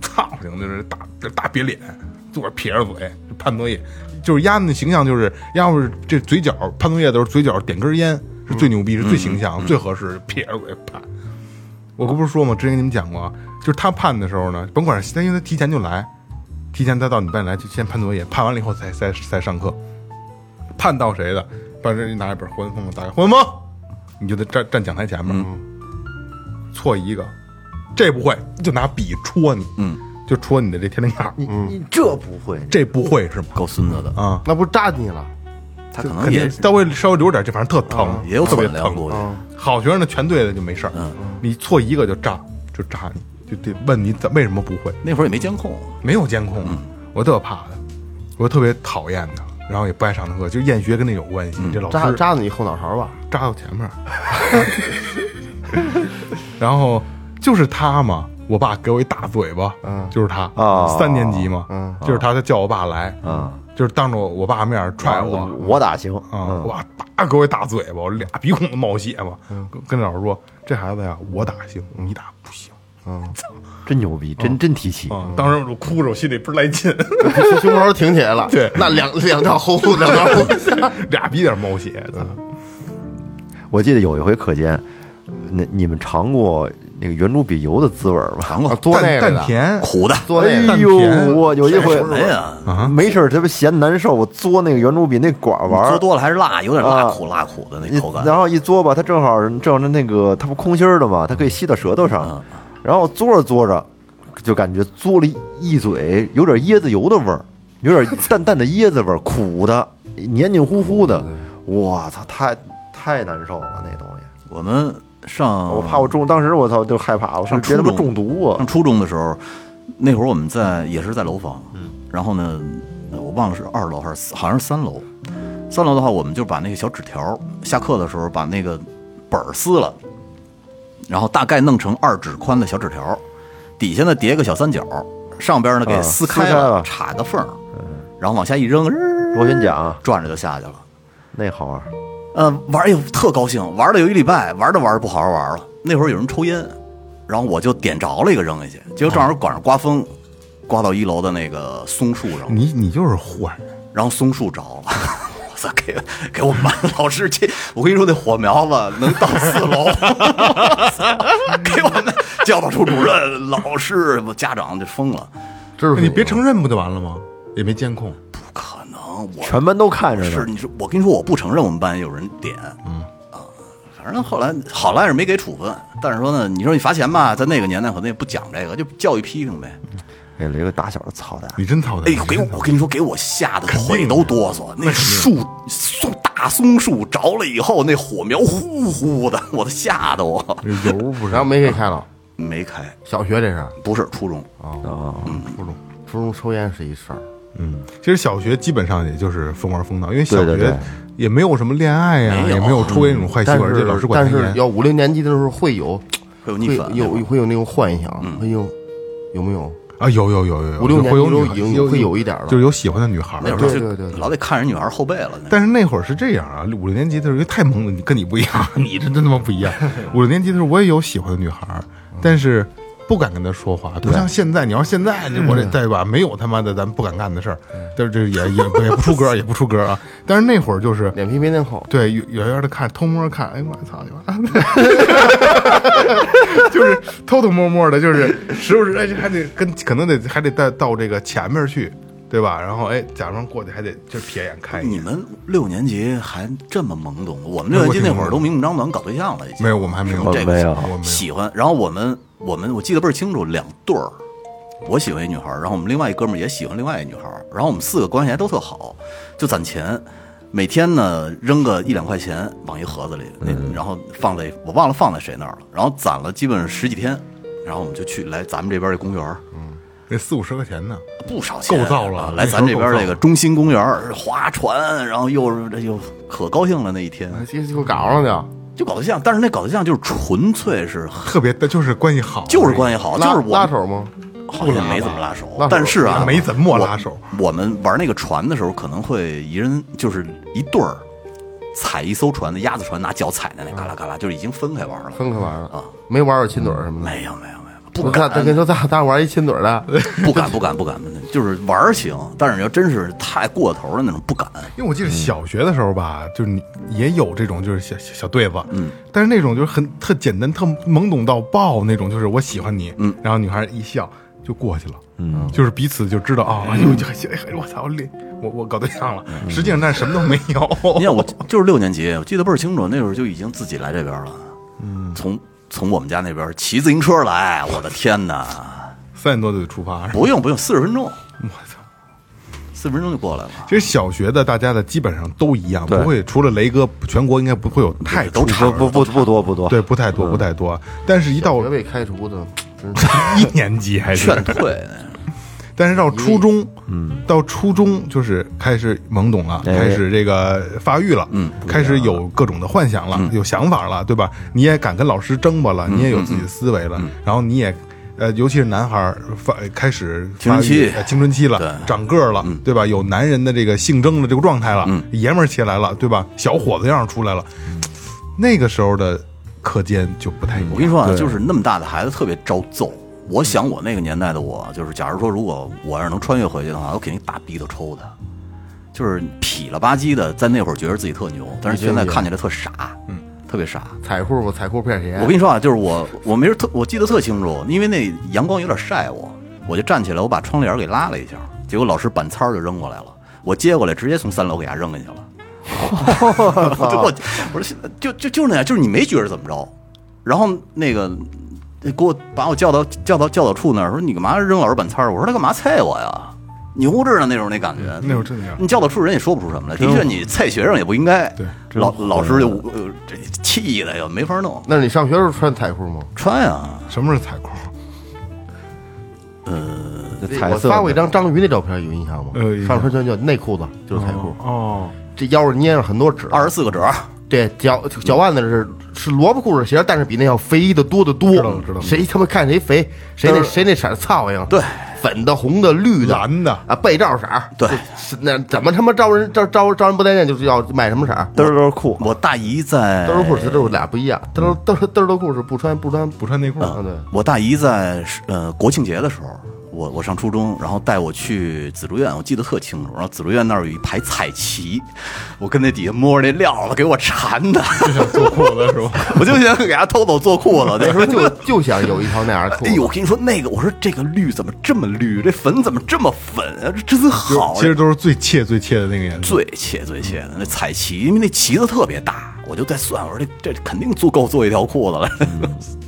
操，行，就是大大瘪脸，坐着撇着嘴判作业，就是丫那形象就是丫不是这嘴角判作业的时候嘴角点根烟是最牛逼，是最形象、最合适，撇着嘴判。我不是说吗？之前跟你们讲过，就是他判的时候呢，甭管是他，因为他提前就来，提前他到你班里来就先判作业，判完了以后才才才上课。判到谁的，把这拿一本胡文峰打开，胡文峰，你就得站站讲台前面，错一个，这不会就拿笔戳你，嗯，就戳你的这天灵盖儿，你你这不会？这不会是吗？够孙子的，啊，那不是扎你了？他可能也肯定稍微稍微留点，这反正特疼，也有特别疼。估计。好学生呢，全对了就没事儿，嗯你错一个就扎，就扎你，就得问你怎为什么不会。那会儿也没监控，没有监控，我特怕他，我特别讨厌他，然后也不爱上他课，就厌学跟那有关系。这老师扎扎你后脑勺吧？扎到前面儿，然后就是他嘛，我爸给我一大嘴巴，嗯。就是他啊三年级嘛，嗯。就是他，他叫我爸来，啊，就是当着我我爸面踹我，我。打行啊，嗯。我爸叭给我一大嘴巴，我俩鼻孔都冒血嘛，跟跟老师说，这孩子呀，我打行，你打不行。真牛逼，真真提气。啊！当时我就哭着，我心里倍儿来劲，胸口挺起来了。对。那两两条后两条后 俩鼻点冒血。我记得有一回课间，那你们尝过那个圆珠笔油的滋味吧？尝过做那淡个的淡甜，苦的，做那个哎呦，淡甜我有一回没事儿特别嫌难受，我嘬那个圆珠笔那管儿玩儿，做多了还是辣，有点辣啊苦辣苦的那一口感。然后一嘬吧，它正好正好那个它不空心儿的嘛，它可以吸到舌头上。嗯然后嘬着嘬着，就感觉嘬了一嘴，有点椰子油的味儿，有点 淡淡的椰子味儿，苦的，黏黏糊糊的。我操，太太难受了那东西。我们上我怕我中，当时我操就害怕，我说上别他妈初中中毒啊！上初中的时候，那会儿我们在也是在楼房，嗯，然后呢，呃我忘了是二楼还是好像是三楼。三楼的话，我们就把那个小纸条，下课的时候把那个本儿撕了，然后大概弄成二指宽的小纸条，底下呢叠个小三角，上边呢给啊撕开了，撕开了插个缝儿，然后往下一扔，螺旋桨转着就下去了。那好玩儿，呃，玩儿也特高兴，玩了有一礼拜，玩着玩着不好好玩了。那会儿有人抽烟，然后我就点着了一个扔下去，结果正好赶上刮风，刮到一楼的那个松树上，你你就是坏人，然后松树着了。我操！给给我们班老师气，我跟你说那火苗子能到四楼，给我们教导处主任、老师、家长就疯了。知识你别承认不就完了吗？也没监控，我全班都看着呢。是你说，我跟你说，我不承认我们班有人点，嗯啊，反正后来好赖是没给处分，但是说呢，你说你罚钱吧，在那个年代可能也不讲这个，就教育批评呗。给了一个打小的操蛋，你真操蛋！哎呦，给我我跟你说，给我吓得腿都哆嗦。那树松大松树着了以后，那火苗呼呼的，我都吓得我这油不是然后没给开了。没开，小学这是，不是初中，啊，初中。初中抽烟是一事儿。嗯，其实小学基本上也就是疯玩疯闹，因为小学对对对也没有什么恋爱呀，没有也没有抽烟那种坏习但惯，而且是老师管但是严。要五六年级的时候会有会会有逆反，有会有那种幻想，会有有没有？啊，有有有有有，五六年会有女级都已经有会有一点了就是有喜欢的女孩儿。那会儿就对对对对老得看人女孩后背了。那但是那会儿是这样啊，五六年级的时候因为太懵了，你跟你不一样，你这真他妈不一样。五六年级的时候我也有喜欢的女孩儿，但是不敢跟他说话，不像现在。你要现在我这对吧，没有他妈的咱不敢干的事儿，但是这也也也不出格，也不出格啊。但是那会儿就是脸皮没那厚，对，远远远的看，偷摸看，哎我操你妈，就是偷偷摸摸的，就是时不时哎还得跟可能得还得带到这个前面去，对吧？然后哎假装过去还得就撇眼看一眼。你们六年级还这么懵懂，我们六年级那会儿都明目张胆搞对象了，已经没有，我们还没有，这个没有我没有。喜欢。然后我们我们我记得倍儿清楚，两对儿，我喜欢一女孩儿，然后我们另外一哥们儿也喜欢另外一女孩儿，然后我们四个关系还都特好，就攒钱，每天呢扔个一两块钱往一盒子里，那然后放在我忘了放在谁那儿了，然后攒了基本上十几天，然后我们就去来咱们这边这公园儿。那四五十块钱呢，不少钱，够造了来咱这边这个中心公园划船，然后又是这又可高兴了那一天，就就搞上去，就搞对象。但是那搞对象就是纯粹是特别的，就是关系好，就是关系好，就拉是我拉手吗？好像没怎么拉手拉手，但是啊，没怎么拉手。我们玩那个船的时候，可能会一人就是一对儿踩一艘船的鸭子船，拿脚踩的那嘎啦嘎啦，就是已经分开玩了。分开玩了啊，没玩过亲嘴儿什么的。没有没有，不我看他跟你说咱咱玩一亲嘴的，不敢不敢不敢，就是玩行，但是要真是太过头了那种不敢。因为我记得小学的时候吧，就是你也有这种就是小小小对子，嗯，但是那种就是很特简单、特懵懂到爆那种，就是我喜欢你，嗯，然后女孩一笑就过去了，嗯，就是彼此就知道啊，哎呦，就哎我操，我我我搞对象了，实际上但是什么都没有，你看我就是六年级，我记得倍儿清楚，那会儿就已经自己来这边了，嗯，从从我们家那边骑自行车来，我的天哪！三点多就得出发，不用不用，四十分钟，我操。四十分钟就过来了。其实小学的大家的基本上都一样，不会除了雷哥，全国应该不会有太都差出不不不不多不多，对，不太多不太多。但是，一到学被开除的，一年级还是。劝退，但是到初中，嗯，到初中就是开始懵懂了，哎开始这个发育了，嗯，开始有各种的幻想了，有想法了，对吧？你也敢跟老师争吧了，你也有自己的思维了，然后你也。呃，尤其是男孩儿发开始发育青春期呃青春期了对，长个儿了，对吧？有男人的这个性征的这个状态了，爷们儿起来了，对吧？小伙子样儿出来了，那个时候的课间就不太一样。我跟你说啊，就是那么大的孩子特别招揍。我想我那个年代的我，就是假如说如果我要是能穿越回去的话，我肯定大逼头抽他，就是痞了吧唧的，在那会儿觉得自己特牛，但是现在看起来特傻，嗯，特别傻。彩裤吧，彩裤片鞋。我跟你说啊，就是我我没事特我记得特清楚，因为那阳光有点晒我，我就站起来，我把窗帘给拉了一下，结果老师板擦就扔过来了，我接过来直接从三楼给他扔进去了。就我我说就就就是那样，就是你没觉得怎么着，然后那个给我把我叫到叫到教导处那儿，说你干嘛扔老师板擦儿？我说他干嘛踩我呀？牛着呢那种那感觉，那会儿真的你教导处人也说不出什么来。的确，你踩学生也不应该。对老老师就呃这气的呀，没法弄。那是你上学时候穿彩裤吗？穿呀，什么是彩裤？彩色我发过一，张章鱼那照片，有印象吗呃上身就内裤子就是彩裤，哦，这腰上捏上很多褶，二十四个褶儿，对，脚脚腕子是是萝卜裤子鞋，但是比那要肥的多得多。知道知道谁他妈看谁肥，谁那谁那色儿操样？对，粉的、红的、绿的、蓝的啊，被罩色儿。对那怎么他妈招人招招招人不待见，就是要买什么色儿？嘚儿嘚儿裤，我大姨在嘚儿裤是都是俩不一样，嘚儿嘚儿嘚儿的裤是不穿不穿不穿内裤，啊，对，我大姨在呃国庆节的时候，我我上初中，然后带我去紫竹院，我记得特清楚。然后紫竹院那儿有一排彩旗，我跟那底下摸着那料子，给我馋的，就 想做裤子是吧？我就想给他偷偷做裤子。那时候就就想有一条那样的裤子。哎呦，我跟你说那个，我说这个绿怎么这么绿，这粉怎么这么粉啊？这真好，其实都是最切最切的那个颜色。最切最切的那彩旗，因为那旗子特别大，我就在算，我说这这肯定足够做一条裤子了，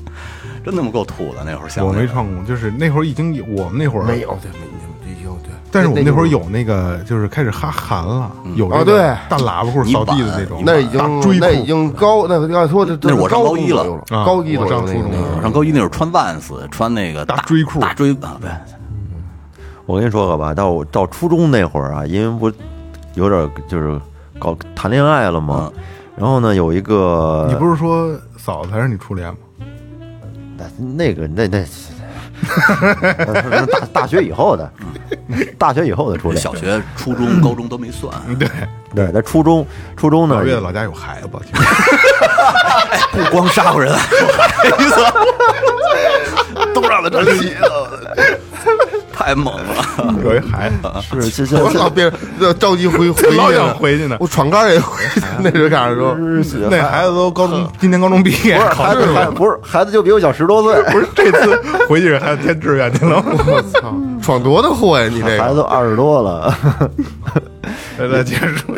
真他妈够土的那会儿想我没穿过，就是那会儿已经有，我们那会儿没有，对，没没已经对。但是我们那会儿有那个，就是开始哈韩了，有这个啊对大喇叭裤扫地的那种，那已大追裤经那已经高，那要说那是我上高高一了高一我上初中上高一那会儿穿万斯，穿那个大锥裤大追啊，对，我跟你说个吧，到到初中那会儿啊，因为不有点就是搞谈恋爱了嘛，然后呢有一个你不是说嫂子才是你初恋吗？那那个那那那大大学以后的，大学以后的初恋，小学、初中、高中都没算，对，对，在初中初中呢老，岳老家有孩子，不光杀过人，孩子 都让他这气的，太猛了。有一孩子，是是是 我老别着急回回去老想回去呢。我闯杆儿也回去，那时候赶上说，那孩子都高中，今年高中毕业，考孩子试了，不是孩子就比我小十多岁，不是这次回去孩子填志愿去了。我操，闯多大祸呀！你这孩子都二十多了。来来，接着说，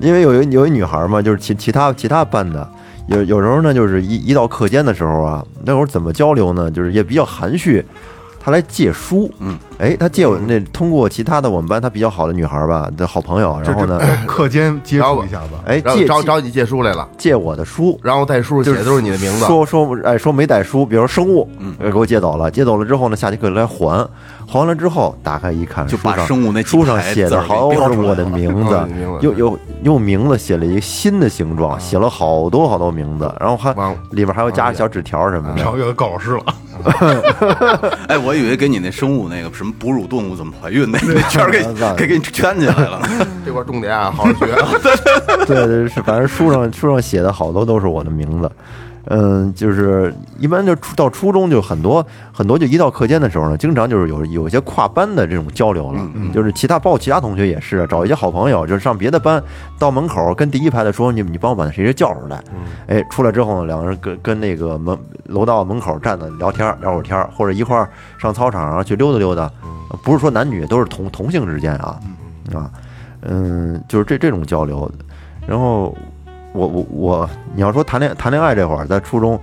因为有一有一女孩嘛，就是其其他其他班的，有有时候呢，就是一一到课间的时候啊，那会儿怎么交流呢？就是也比较含蓄，她来借书，嗯，哎，他借我那通过其他的我们班他比较好的女孩吧的好朋友，然后呢，课间接触一下子，哎，借借找找你借书来了，借我的书。然后带书写的都是你的名字，说说哎说没带书，比如说生物，嗯，给我借走了，借走了之后呢，下节课来还，还完了之后打开一看，就把书上生物那书上写的好是我的名字又又用名字写了一个新的形状，写了好多好多名字，然后还里边还要加小纸条什么的。超越高老师了，哎，我以为给你那生物那个什么哺乳动物怎么怀孕那 那圈儿给那给给你圈起来了。这块重点啊，好好学。对对是，反正书上书上写的好多都是我的名字。嗯，就是一般就初到初中就很多很多，就一到课间的时候呢，经常就是有有一些跨班的这种交流了，就是其他包括其他同学也是找一些好朋友，就是上别的班，到门口跟第一排的说你你帮我把那谁谁叫出来，哎，出来之后呢，两个人跟跟那个门楼道门口站着聊天聊会儿天儿，或者一块儿上操场上去溜达溜达，不是说男女都是同同性之间啊啊，嗯，就是这这种交流，然后我我我，你要说谈恋谈恋爱这会儿，在初中，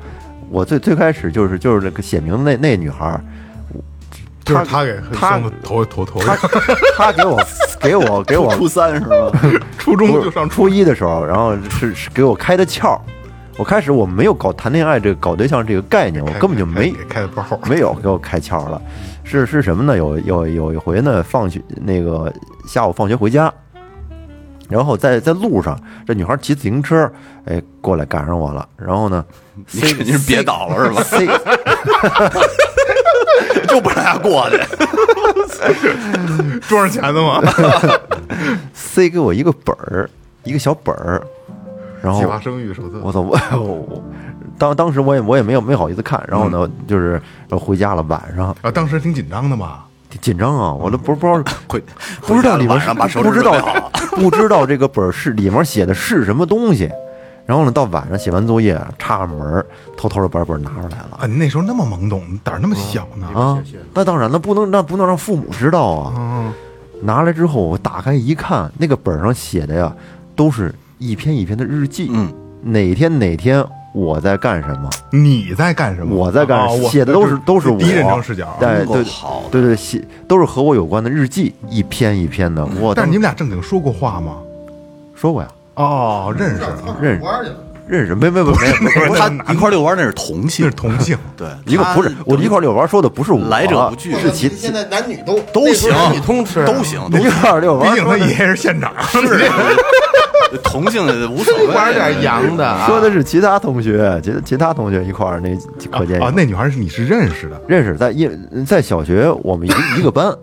我最最开始就是就是那个写名字那那女孩儿，就是他给她头头头，她她给我给我给我初三是吧？初中就上初初一的时候，然后是是给我开的窍。我开始我没有搞谈恋爱这个搞对象这个概念，我根本就没开的包，没有给我开窍了。是是什么呢？有有有一回呢，放学那个下午放学回家，然后在在路上，这女孩骑自行车，哎，过来赶上我了。然后呢，你肯定是别倒了是吧？塞 就不让他过去。装上钱的吗？塞给我一个本儿，一个小本儿，然后计划生育手册，我操，我我当当时我也我也没有没好意思看，然后呢，就是回家了，晚上啊，当时挺紧张的嘛，挺紧张啊，我都不不知道回 不知道里面晚上把手不知道 不知道这个本儿是里面写的是什么东西，然后呢，到晚上写完作业，插上门儿，偷偷的把本儿拿出来了。啊，你那时候那么懵懂，胆儿那么小呢，啊。那当然，那不能那不能让父母知道啊。嗯，拿来之后，我打开一看，那个本儿上写的呀，都是一篇一篇的日记。嗯，哪天哪天我在干什么，你在干什么？我在干哦我写的都是都是我第一人称视角。对对好对对，写都是和我有关的日记，一篇一篇的。我但是你们俩正经说过话吗？说过呀，哦，认识，认识认识，没没没没没，不是他一块遛弯那是同那性 是，同性。对，一个不是他我一块遛弯说的不是我，来者不拒是其现在男女都都行，女通吃都行，都一块遛弯毕竟他爷爷是县长，是同性的无所谓。玩点洋的啊，说的是其他同学，其其他同学一块儿那可见啊，那女孩是你是认识的，认识在一在小学我们一一个班，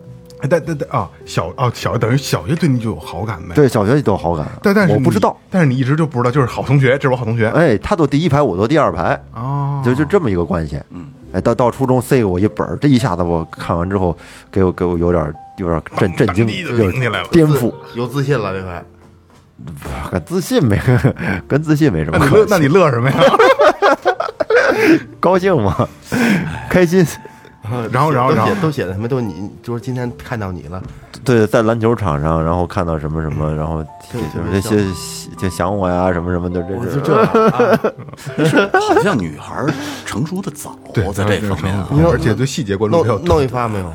哎但但但啊，小啊小等于小学对你就有好感呗。，对小学就有好感，但但是我不知道，，但是你一直就不知道，就是好同学，这是我好同学。哎，他坐第一排，我坐第二排，哦，就就这么一个关系。嗯，哎，到到初中塞给我一本儿，这一下子我看完之后，给我给我有点有点震震惊，有起来了颠覆，有自信了这回。跟自信没跟自信没什么关系，那你乐什么呀？高兴吗？开心。然后然后然后都写的什么都你，就是今天看到你了，对，在篮球场上，然后看到什么什么，然后对这些就想我呀，什么什么的，这是这 啊，好像女孩成熟的早，在这方面而且对细节关注比较弄弄一发没有？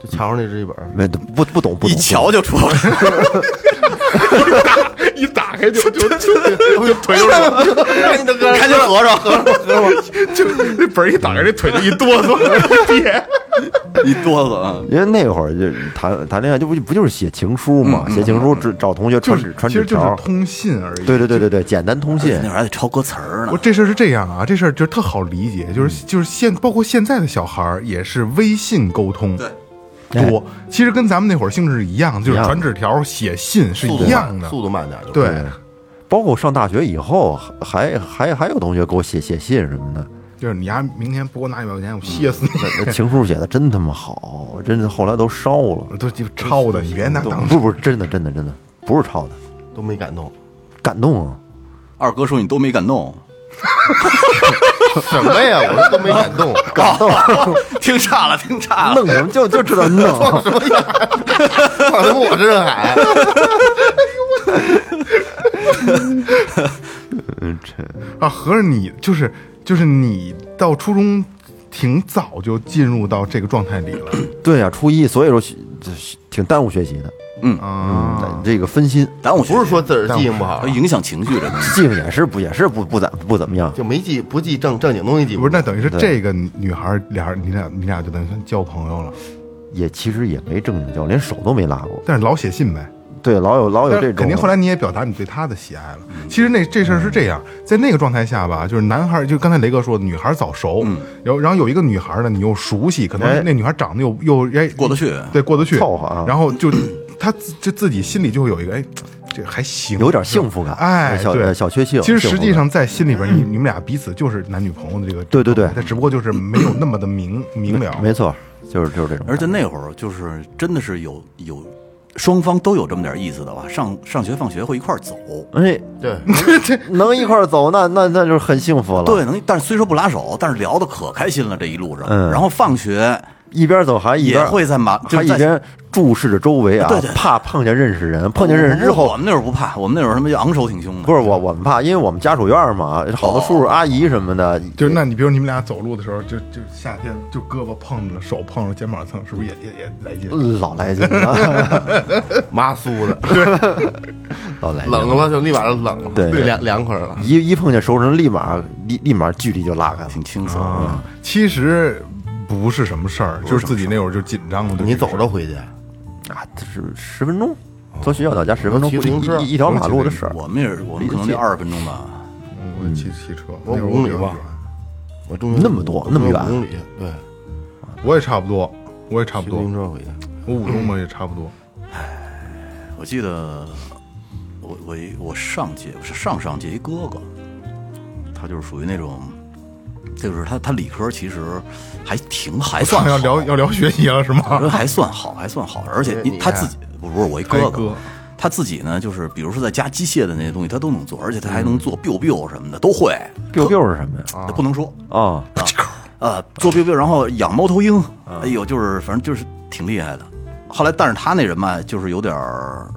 就墙上那日记本，没不不懂不懂，一瞧就出来了。一打开就 就就就腿就赶紧的哥，赶紧合上，合上，就那本儿一打开，这腿就一哆嗦，爹。一哆嗦啊！因为那会儿就谈谈恋爱，就不不就是写情书嘛？写情书只找同学传纸传其实就是纸条，通信而已。对对对对对，简单通信那。会儿还得抄歌词儿呢我。这事儿是这样啊，这事儿就是特好理解，就是就是现包括现在的小孩儿也是微信沟通对多，其实跟咱们那会儿性质是一样的，就是传纸条、写信是一样的。速度慢点就对，包括上大学以后，还还还有同学给我写写信什么的，就是你丫明天不给我拿一百块钱，我歇死你！那那情书写的真他妈好，真的后来都烧了。都就抄的，你别拿当不不是，真的真的真的不是抄的，都没感动。感动啊！二哥说你都没感动，什么呀？我说都没敢动，感动，听差了，听差了。弄什么就就知道弄。放什么我这海？嗯，这啊，合着你就是就是你到初中挺早就进入到这个状态里了对呀、初一，所以说挺耽误学习的，啊。嗯，这个分心，耽误不是说自个儿记性不好，影响情绪这东西。记性也是不也是不不怎不怎么样。就没记不记正正经东西记不是，住。那等于是这个女孩儿俩人，你俩你俩就等于算交朋友了，也其实也没正经交，连手都没拉过。但是老写信呗。对，老有老有这种，肯定后来你也表达你对她的喜爱了。其实那这事儿是这样，在那个状态下吧，就是男孩儿，就刚才雷哥说的，女孩儿早熟，然后然后有一个女孩儿呢，你又熟悉，可哎能那女孩儿长得又又哎过得去对，过得去，凑合啊然后就她自就自己心里就会有一个哎，这还行，有点幸福感，哎，小对小确幸。其实实际上在心里边，你你们俩彼此就是男女朋友的这个，对对对他只不过就是没有那么的明 明了。没错，就是就是这种。而且那会儿就是真的是有有双方都有这么点意思的吧，上上学放学会一块儿走。哎，对，能一块儿走，那那那就是很幸福了。对，，能，但是虽说不拉手，但是聊的可开心了这一路上。嗯然后放学一边走还一也边会在马，就是在还一边注视着周围啊，对对对怕碰见认识人，碰见认识之后，我们那会儿不怕，我们那会儿什么昂首挺胸的。不是我我们怕，因为我们家属院嘛，好多叔叔阿姨什么的，就是那你比如你们俩走路的时候，就就夏天就胳膊碰着手碰着肩膀蹭，是不是也也也来劲？老来劲了，麻酥的，老来劲冷了就立马就冷了，对凉凉快了。一一碰见熟人，立马立立马距离就拉开了。挺轻松。啊，其实不是什么事儿，就是自己那会儿就紧张了。对你走着回去，啊，这是十分钟，从学校到家十分钟，骑自行车一一条马路的事儿。我们也是，我们可能得二十分钟吧。嗯我骑骑车，我五公里吧我中学那么多那么远五公里，对，我也差不多，我也差不多骑自行，车回去。我五中嘛也差不多。唉我记得我我一我上届是上上届一哥哥，他就是属于那种，就是他他理科其实还挺还算要聊要聊学习了是吗？还算好，还算好，而且他自己不不是我一哥哥他自己呢，就是比如说在加机械的那些东西，他都能做，而且他还能做 biu biu 什么的都会。biu biu 是什么呀？他不能说啊，啊，做 biu biu，然后养猫头鹰，哎呦，就是反正就是挺厉害的。后来，但是他那人嘛，就是有点儿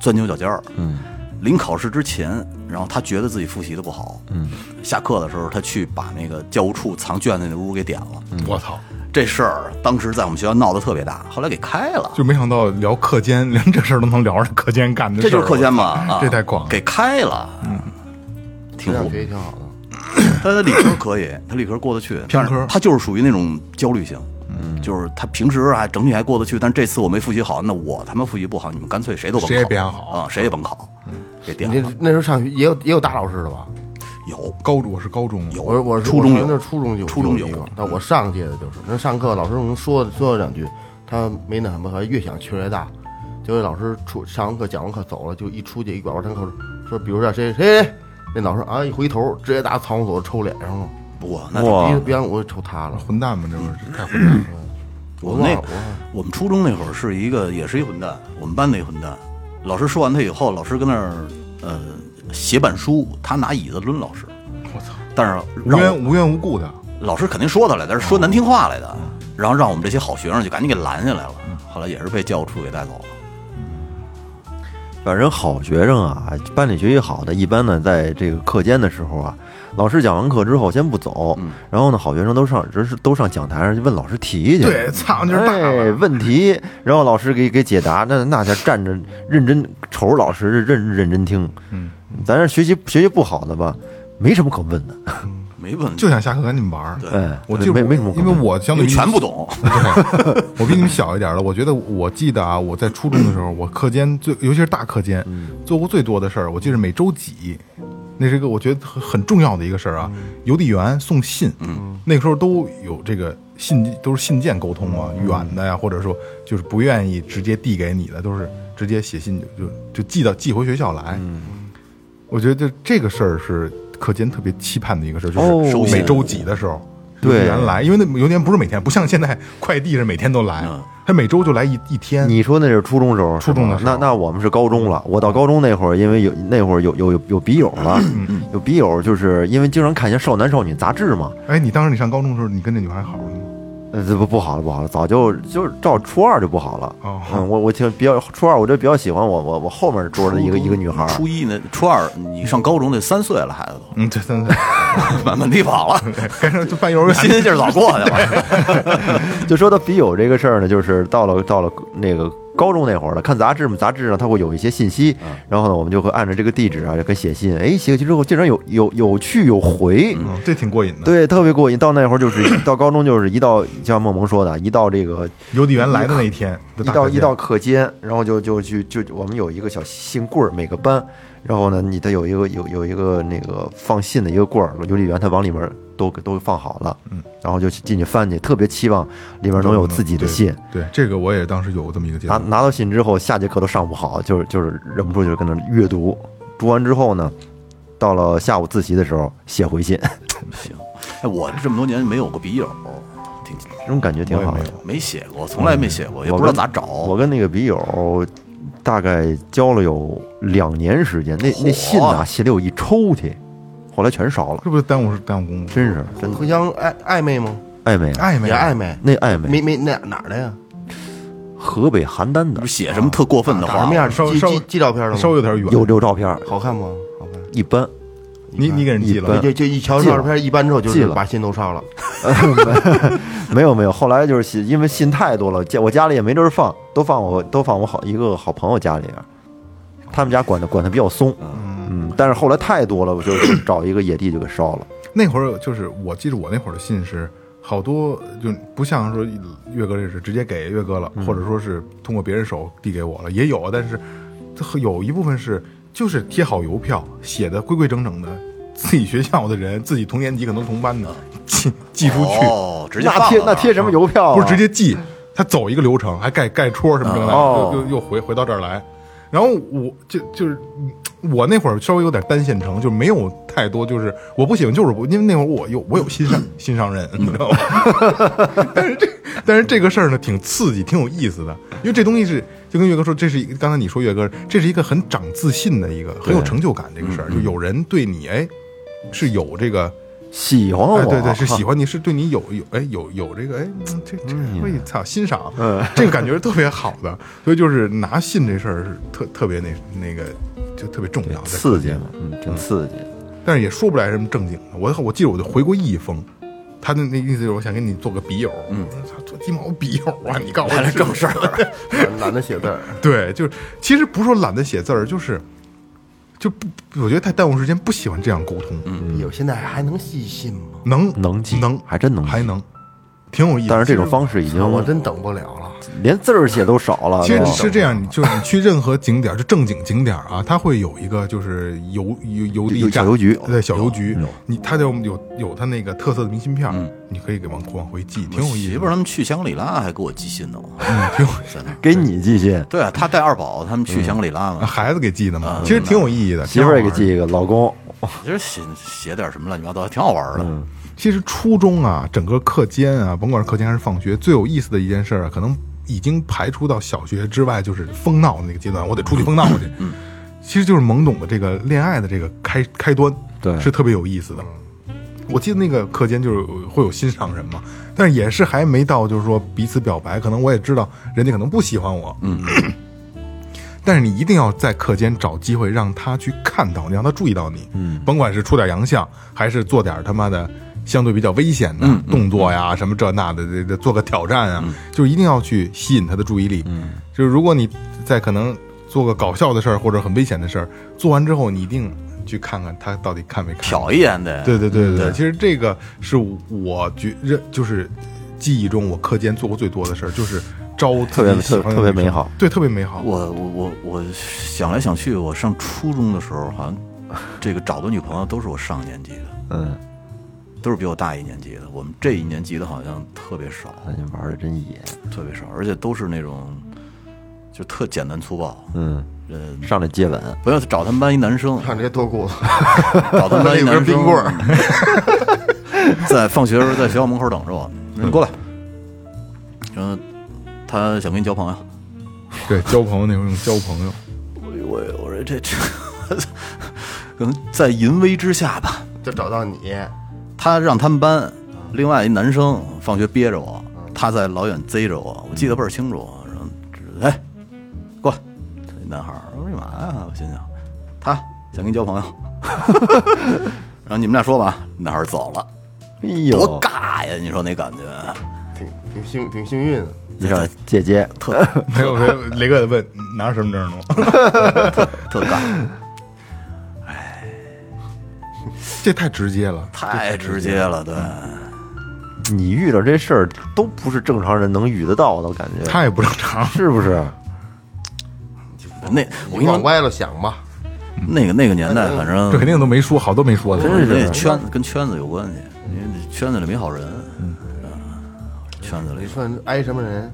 钻牛角尖儿。嗯，临考试之前，然后他觉得自己复习的不好，嗯，下课的时候他去把那个教务处藏卷子那屋给点了，我操！这事儿当时在我们学校闹得特别大，后来给开了，就没想到聊课间，连这事儿都能聊着课间干的事儿，这就是课间嘛，啊这太广了。给开了，嗯，挺。学习挺好的。他的理科可以，他理科过得去，偏科他就是属于那种焦虑型，嗯，就是他平时还整体还过得去，但这次我没复习好，那我他妈复习不好，你们干脆谁都甭考，谁也别好啊，谁也甭考，给点了，你这那时候上学也有也有大老师的吧？有高中我是高中有我我是初中有我那初中有初中有有一个，但我上届的就是那上课老师能说说了两句，他没那什么，还越想气儿越大。结果老师出上完课讲完课走了，就一出去一拐弯，他说说，比如说谁谁谁，那老师啊一回头直接打藏厕所抽脸上了，哇，那哇别别让我抽他了。混蛋嘛，这不是太混蛋了。我们那我们初中那会儿是一个也是一混蛋，我们班那混蛋，老师说完他以后，老师跟那儿呃写板书，他拿椅子抡老师，我操，但是无缘无缘无故的，老师肯定说他来，但是说难听话来的，然后让我们这些好学生就赶紧给拦下来了，后来也是被教务处给带走了。反正好学生啊，班里学习好的，一般呢，在这个课间的时候啊，老师讲完课之后先不走，然后呢，好学生都上，这是都上讲台上去问老师题去。对，操，劲儿大。问题，然后老师给给解答，那那家站着认真瞅着老师认认真听。嗯，咱这学习学习不好的吧，没什么可问的。没问题，就想下课赶紧玩儿。对，我就没没什么因为。我相对于全不懂。我比你们小一点了。我觉得我记得啊，我在初中的时候，我课间最，尤其是大课间，做过最多的事儿，我记得每周几，那是一个我觉得很很重要的一个事儿啊。邮递员送信，那个时候都有这个信，都是信件沟通嘛，远的呀，或者说就是不愿意直接递给你的，都是直接写信就就就寄到寄回学校来。我觉得这这个事儿是课间特别期盼的一个事儿，就是哦每周几的时候。对邮递员来，因为那邮递员不是每天，不像现在快递是每天都来，他每周就来一一天。你说那是初中时候，初中的时候那那我们是高中了。我到高中那会儿，因为有那会儿有有有有笔友了，有笔友，就是因为经常看一些少男少女杂志嘛。哎，你当时你上高中的时候，你跟那女孩好了吗？呃，这不不好了，不好了，早就就是照初二就不好了。哦嗯，我我挺比较初二，我就比较喜欢我我我后面桌的一个一个女孩。初一呢初二，你上高中得三岁了，孩子都嗯，对三岁，满满地跑了，该上就办幼儿园新鲜劲儿早过去了。就说到笔友这个事儿呢，就是到了到了那个高中那会儿了，看杂志嘛，杂志上它会有一些信息，然后呢，我们就会按照这个地址啊，就给写信。哎，写过去之后，竟然有有有去有回，嗯，这挺过瘾的。对，特别过瘾。到那会儿就是 到高中就是一到像梦萌说的，一到这个邮递员来的那一天，一到一到课间，然后就就去就我们有一个小信柜儿，每个班，然后呢，你得有一个有有一个那个放信的一个柜儿，邮递员他往里面都都放好了，嗯，然后就进去翻去，特别期望里面能有自己的信。对，对，这个我也当时有过这么一个阶段。拿拿到信之后，下节课都上不好，就是就是忍不住就是跟那阅读，读完之后呢，到了下午自习的时候写回信，行，哎，我这么多年没有过笔友，挺这种感觉挺好的没。没写过，从来没写过，也不知道咋找。我跟那个笔友大概交了有两年时间，那那信啊写的有一抽屉，后来全烧了，这不是耽误耽误工夫？真是真的互相暧暧昧吗？暧昧啊，暧昧也暧昧，那暧昧，没没那哪儿的呀？河北邯郸的不是，写什么特过分的话长什么？样？寄寄寄照片了吗？稍微有点远。有有照片，好看吗？好看。一般，你你给人寄了一就就一瞧照片，一般之后就寄了把信都烧了。没有没有，后来就是信，因为信太多了，家我家里也没地儿放，都放我都放我好一个好朋友家里边，他们家管的管的比较松，嗯，但是后来太多了，我就就找一个野地就给烧了。那会儿就是我记得我那会儿的信是好多，就不像说岳哥这是直接给岳哥了，或者说是通过别人手递给我了，也有，但是这有一部分是就是贴好邮票，写的规规整整的，自己学校的人，自己同年级可能同班的寄寄出去，哦，直接那贴那贴什么邮票啊？不是直接寄，他走一个流程，还盖盖戳什么之类的，哦又又又回回到这儿来。然后我就就是我那会儿稍微有点单线程，就没有太多，就是我不喜欢，就是不，因为那会儿我有我有心上心上人，你知道吗？但是这但是这个事儿呢，挺刺激，挺有意思的，因为这东西是就跟岳哥说，这是一个刚才你说岳哥，这是一个很长自信的一个很有成就感这个事儿，就有人对你哎是有这个喜欢我，哎，对对，是 喜欢你，是对你有有哎有有这个哎，嗯这这会操欣赏，这个感觉是特别好的，所以就是拿信这事儿是特特别那那个就特别重要，在刺激嘛，嗯，真刺激。但是也说不来什么正经的。我我记得我就回过一封，他的那意思就是我想跟你做个笔友，嗯，操，做鸡毛笔友啊！你告诉我来正事儿，懒得写字儿。对，就是其实不是说懒得写字儿，就是就不，我觉得太耽误时间，不喜欢这样沟通，嗯，有现在还能细信吗？能能记能。还真能还能，挺有意思。但是这种方式已经我真等不了了。连字儿写都少了。其实都是这样，你就是你去任何景点儿，就正经景点儿啊，它会有一个就是邮邮邮递有站，小邮局对小邮局有，你它就有有它那个特色的明信片儿，你可以给往往回寄，挺有意思。媳妇儿他们去香格里拉还给我寄信呢，嗯，挺。给你寄信，对啊，他带二宝，他们去香格里拉啊嘛，孩子给寄的嘛，其实挺有意义的。媳妇儿也给。寄一个，老公其实写写点什么乱七八糟，还挺好玩的。其实初中啊，整个课间啊，甭管是课间还是放学，最有意思的一件事儿啊，可能已经排除到小学之外，就是疯闹的那个阶段，我得出去疯闹去。嗯，其实就是懵懂的这个恋爱的这个开开端，对。是特别有意思的。我记得那个课间就是会有心上人嘛，但是也是还没到就是说彼此表白，可能我也知道人家可能不喜欢我，嗯，但是你一定要在课间找机会让他去看到你，让他注意到你，嗯，甭管是出点洋相，还是做点他妈的相对比较危险的动作呀，什么这那的，这这做个挑战啊，就是一定要去吸引他的注意力，嗯，就是如果你在可能做个搞笑的事儿或者很危险的事儿，做完之后你一定去看看他到底看没看，瞟一眼的，对对对对对，其实这个是我觉认就是记忆中我课间做过最多的事儿，就是招特别自己喜欢的女生特别美好，对，特别美好。我我我我想来想去，我上初中的时候，好像这个找的女朋友都是我上年级的，嗯，都是比我大一年级的。我们这一年级的好像特别少，那你玩的真野，特别少，而且都是那种就特简单粗暴。嗯，呃，上来接吻，不要找他们班一男生，看这些脱裤子，找他们班一男生冰棍儿，在放学的时候在学校门口等着我，你过来，然后他想跟你交朋友，对，交朋友那种交朋友，我我我说这这，可能在淫威之下吧，就找到你，他让他们班另外一男生放学憋着我，他在老远贼着我，我记得倍儿清楚。然后哎，过来，这男孩儿，我说你嘛呀？我心想，他想跟你交朋友。然后你们俩说吧，男孩儿走了，哎呦多，尬呀！你说那感觉，挺挺幸挺幸运的。你上来姐特，没有没有，雷哥问拿身份证呢 吗？特尬，这太直接了，太直接了，对。你遇到这事儿都不是正常人能遇得到的，我感觉太不正常。是不是？那我跟你往歪了想吧，那个那个年代，反正这肯定都没说，好多没说的。真是那圈跟圈子有关系，因为圈子里没好人，嗯，圈子里你算挨什么人？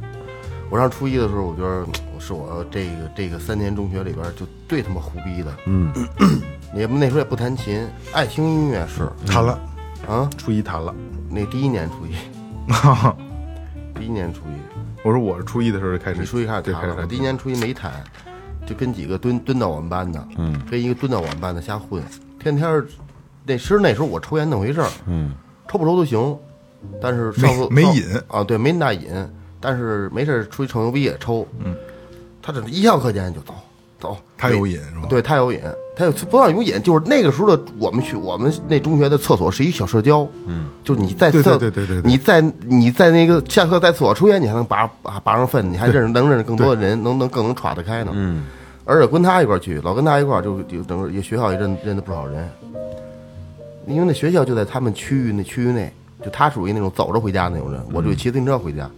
我上初一的时候，我觉得我是我这个这个三年中学里边就最他妈胡逼的。嗯，也不那时候也不弹琴，爱听音乐是弹了，啊。初一弹了。那第一年初一，第一年初一，我说我是初一的时候就开始，你初一开始对弹了，我弹第一年初一没弹，就跟几个蹲蹲到我们班的，嗯，跟一个蹲到我们班的瞎混，天天儿那其实那时候我抽烟那回事儿，嗯，抽不抽都行，但是上次没没瘾啊，对，没那大瘾，但是没事儿出去吹牛逼也抽，嗯，他这一上课间就走走，他有瘾是吧？对他有瘾，他有不让有瘾，就是那个时候的我们去我们那中学的厕所是一小社交，嗯，就是你在厕对对对对对你在你在那个下课在厕所抽烟，你还能拔拔拔上粪，你还认识能认识更多的人，能能更能耍得开呢，嗯，而且跟他一块儿去，老跟他一块儿就就整个也学校也认认得不少人，因为那学校就在他们区域那区域内，就他属于那种走着回家那种人，我就骑自行车回家。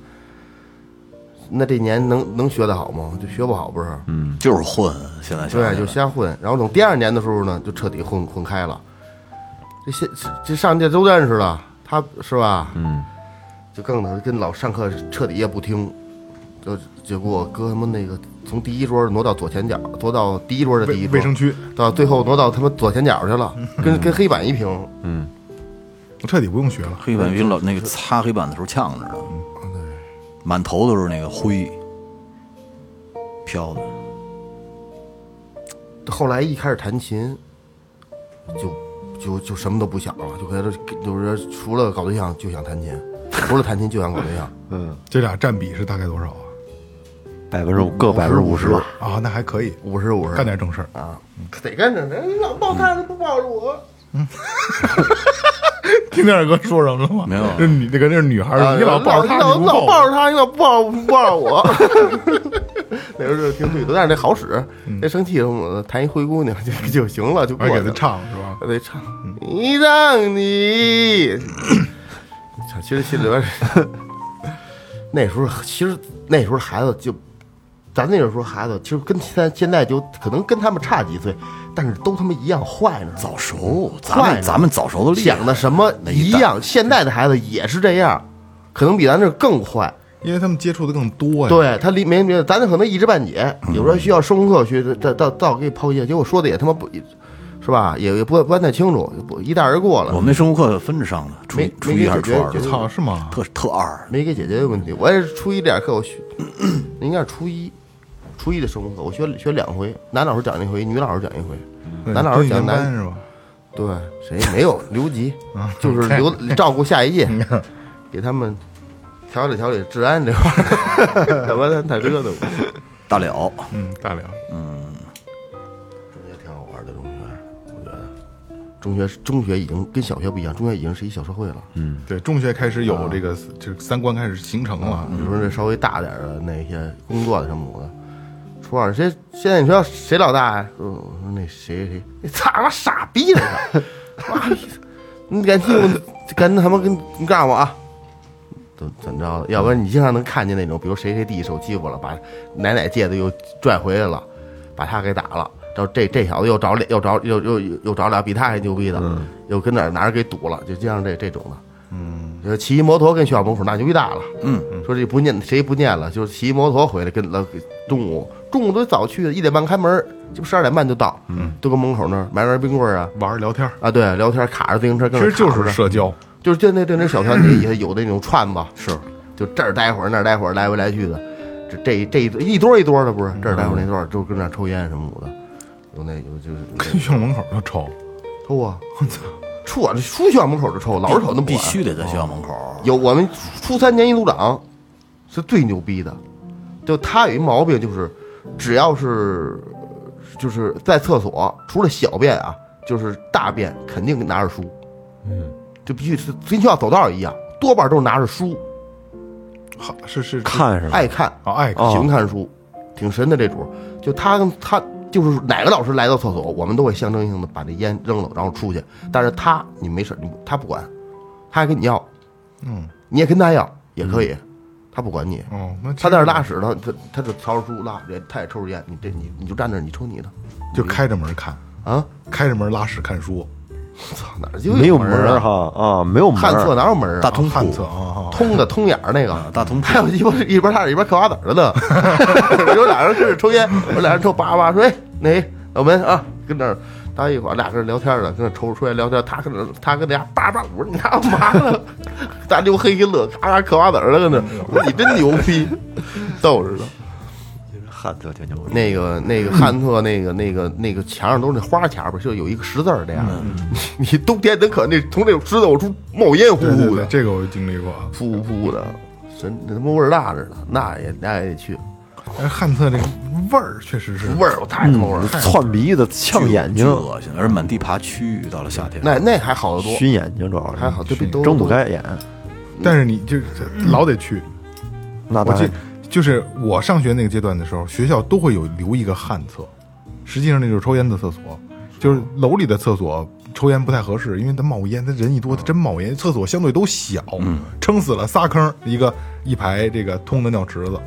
那这年能能学得好吗？就学不好，不是？嗯，就是混，现在对，就瞎混。然后等第二年的时候呢，就彻底混混开了。这些这上届都认识了，他是吧？嗯，就更的跟老上课彻底也不听，就就给我搁他妈那个从第一桌挪到左前角，挪到第一桌的第一桌卫卫生区，到最后挪到他妈左前角去了，跟跟黑板一平。我彻底不用学了。黑板比老那个擦黑板的时候呛着呢，满头都是那个灰飘的。后来一开始弹琴，就就就什么都不想了，就开始就是除了搞对象就想弹琴，除了弹琴就想搞对象。嗯，这俩占比是大概多少啊？百分之五各百分之五十，啊，那还可以，五十五十干点正事儿。啊，得干正事。你老抱他，他不抱着我。听见二哥说什么了吗？没有那你那个那是女孩啊儿，你老抱着她，你老抱抱着她，你老不抱不抱着我。那时候挺对的，但是那好使，别生气什么的，弹一灰姑娘就就行了，就过去了还给他唱是吧？还得唱，你让你，操其实心里边儿，那时候其实那时候孩子就，咱那个时候孩子其实跟现在现在就可能跟他们差几岁，但是都他妈一样坏呢。早熟，咱们咱们早熟的厉害想的什么那一样，现在的孩子也是这样，可能比咱这更坏。因为他们接触的更多呀。，对他离没没，咱这可能一知半解，有时候需要生物课去，到到到给你剖析，结果说的也他妈不，是吧？也也不不太清楚，不一带而过了。我们那生物课分着上的，初没初一还是初二没给解决操是吗？特特二，没给解决的问题。我也是初一这点课，我学应该是初一，初一的生物课，我学学两回，男老师讲一回，女老师讲一回。男老师讲男是吧？对，谁没有留级，就是 留照顾下一届，给他们调理调理治安这块儿，要不然太折腾。大了，嗯，大了，中学挺好玩的，中学，我觉得，中学中学已经跟小学不一样，中学已经是一小社会了。嗯对，中学开始有这个，就是三观开始形成了。比如说这稍微大点的那些工作的什么的，初二谁现在你说谁老大呀？说我说那谁谁，你操他妈傻逼的他，妈逼你敢欺负，敢他妈跟你告诉我啊！怎怎么着的？要不然你经常能看见那种，比如谁谁弟受欺负了，把奶奶戒指又拽回来了，把他给打了。这这这小子又找俩又找又又又又找俩比他还牛逼的，又跟哪儿哪儿给堵了，就经常这这种的。嗯，就是骑摩托跟学校门口那牛逼大了。嗯，说这不念谁不念了，就是骑摩托回来跟老中午中午都早去的，一点半开门，这不十二点半就到，嗯，都跟门口那儿买根冰棍儿啊。玩儿聊天儿，啊，对，聊天卡着自行车跟其实就是社交。就是就那就那小团体也有那种串吧，是。就这儿待会儿那儿待会儿来回来去的，这这这一堆一堆儿一堆儿的不是，这儿待会儿那堆儿就跟那儿抽烟什么的，有那有就是跟学校门口就抽，抽啊，出我这出学校门口就抽，老师瞅那不必须得在学校门口。有我们初三年级组长是最牛逼的，就他有一毛病，就是只要是就是在厕所，除了小便啊，就是大便肯定拿着书，嗯，就必须是跟学校走道一样，多半都是拿着书，好是是看是吧？爱看，啊爱哦。喜欢看书，挺神的这主。就他他就是哪个老师来到厕所，我们都会象征性的把这烟扔了，然后出去。但是他你没事，你他不管，他还跟你要，嗯。你也跟他要也可以，他不管你。哦，那他在那拉屎，他他他就挑着书拉，也他也抽着烟，你这你你就站那儿，你抽你的就开着门看，啊！开着门拉屎看书，操，哪儿就没有门啊？哈啊，没有门旱厕，哪有门啊？大通铺旱厕啊，啊通的通眼儿那个大通 铺还有鸡巴一边他一边嗑瓜子儿的呢。有俩人开始抽烟，我俩人抽叭叭说：“哎，那老门啊，跟那儿待一会儿，俩跟那聊天呢，跟那抽出来聊天。他跟那他跟那家叭叭，我说你干嘛呢？大牛嘿嘿乐，嘎嘎嗑瓜子儿了，跟那。我说你真牛逼，逗着呢。那个那个汉特那个那个那个墙上都是那花卡不就有一个十字儿这样的。你你冬天能可那从那种十字往出冒烟呼，呼的，这个我经历过。噗噗的，真那他妈味儿大着呢，那也那也得去，但是旱厕这个味儿确实是味儿我太他妈味儿了。窜鼻子、呛眼睛、恶心，而且满地爬蛆，到了夏天。那那还好得多，熏眼睛，主要是还好就比都睁不开眼。但是你就是老得去。我记那当然，就是我上学那个阶段的时候，学校都会有留一个旱厕，实际上那就是抽烟的厕所，就是楼里的厕所抽烟不太合适，因为它冒烟，它人一多，它真冒烟。厕所相对都小，撑死了仨坑，一个一排这个通的尿池子。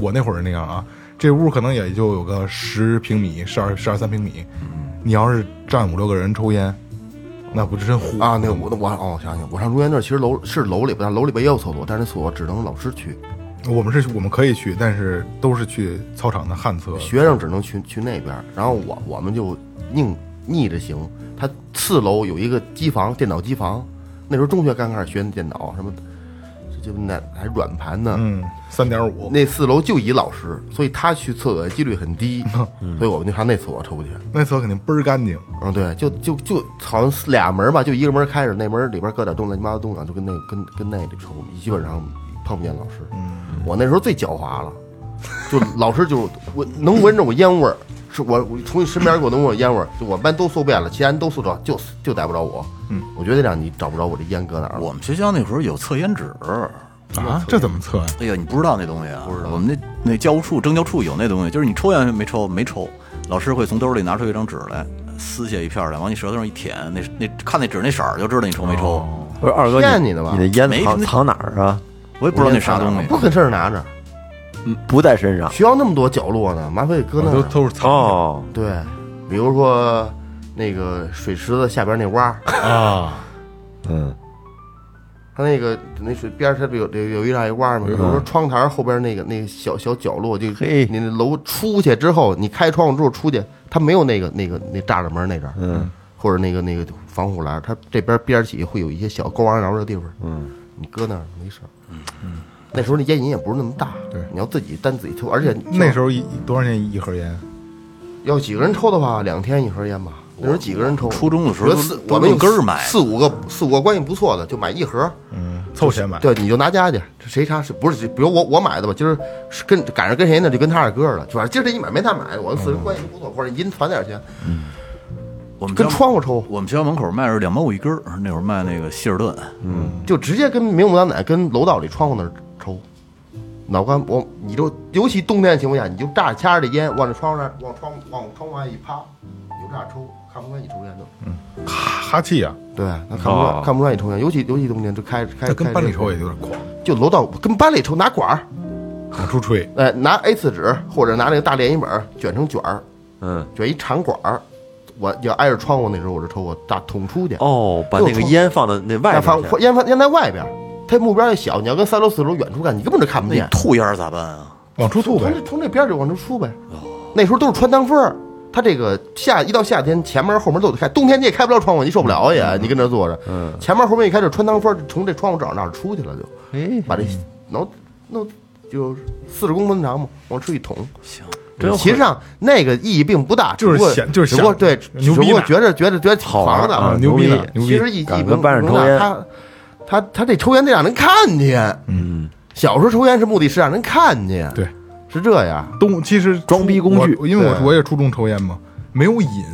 我那会儿那样啊，这屋可能也就有个十平米、十二十二三平米，你要是站五六个人抽烟，那不是真呼啊，那个我我哦，我想想，我上中间那儿其实楼是楼里边，但楼里边也有厕所，但是那厕所只能老师去，我们是我们可以去，但是都是去操场的旱厕。学生只能去去那边，然后我我们就硬逆着行。他次楼有一个机房，电脑机房，那时候中学刚开始学电脑，什么就那还软盘呢。嗯，三点五，那四楼就一老师，所以他去厕所的几率很低，所以我们就上那厕所抽去。那厕所肯定倍儿干净。嗯，对，就就就好像是俩门吧，就一个门开着，那门里边搁点东乱七八糟东西，就跟那跟跟那里抽，基本上碰不见老师。我那时候最狡猾了，就老师就我能闻着我烟味儿，是我我从你身边给我能闻着烟味儿，就我们班都搜遍了，其他人都搜着，就就逮不着我。嗯，我觉得让你找不着我这烟搁哪儿了。我们学校那时候有测烟纸，啊，这怎么测呀？哎呀，你不知道那东西啊？不知道。我们那那教务处、政教处有那东西，就是你抽烟没抽没抽，老师会从兜里拿出一张纸来，撕下一片来，往你舌头上一舔，那那看那纸那色儿就知道你抽没抽。不是二哥，骗你的吧你的烟没藏藏哪儿啊？我也不知道那啥东西。不跟身上拿着，不在身上。需要那么多角落呢，麻烦搁那都儿。都是藏哦，对，比如说那个水池子下边那洼儿，啊，嗯，它那个那水边儿它不有有有一大一洼儿吗？比如说窗台后边那个那个小小角落，就嘿。你那楼出去之后，你开窗户之后出去，它没有那个那个那栅栏门那阵儿，嗯，或者那个那个防护栏，它这边边儿起会有一些小勾弯挠的地方，嗯，你搁那儿没事儿，嗯嗯。那时候那烟瘾也不是那么大，对你要自己单自己抽，而且那时候一多少钱一盒烟？要几个人抽的话，两天一盒烟吧。那时候几个人抽？初中的时候我们一根儿买四五个四五个关系不错的，就买一盒。嗯，凑钱买。对，你就拿家去，谁查是不是？比如我我买的吧，今儿是跟赶上跟谁呢，就跟他二哥了，就反正今儿这一买没他买，我们四人关系不错，或者银团点钱，嗯我们跟窗户抽，我们学校门口卖是两毛五一根儿，那会儿卖那个希尔顿，嗯就直接跟明目张胆跟楼道里窗户那儿抽。脑干我你就尤其冬天的情况下，你就炸着掐着这烟往这窗户那往窗往窗户外一趴，你就这样抽，看不出来你抽烟的。哈哈气啊，对，他看不出来，哦看不出来你抽烟，尤其尤其冬天就开开，这跟班里抽也有点狂，就楼道跟班里抽，拿管儿，往出吹。哎，拿 A 四纸或者拿那个大连衣本儿卷成卷儿，嗯，卷一长管儿，我要挨着窗户那时候我就抽，我大捅出去。哦，把那个烟放到那外边。烟放烟在外边儿，它目标也小，你要跟三楼四楼远处看，你根本就看不见。吐烟儿咋办啊？往出吐呗从这，从这边儿就往出出呗。那时候都是穿堂风儿，它这个夏一到夏天，前门后门都得开，冬天你也开不了窗户，你受不了也，你跟这坐着，嗯，前门后门一开就穿堂风，从这窗户正那儿出去了就。哎，把这弄弄就四十公分长嘛，往出一捅。行，真其实上那个意义并不大，就是就是想只不过对，只不过牛逼呢觉着觉着觉得挺好玩的啊牛逼牛逼其实意义敢并不跟班上抽烟大他他他这抽烟得让人看见。嗯，小时候抽烟是目的是让人看见，对，是这样。东其实装逼工具我因为我我也初中抽烟嘛，没有瘾，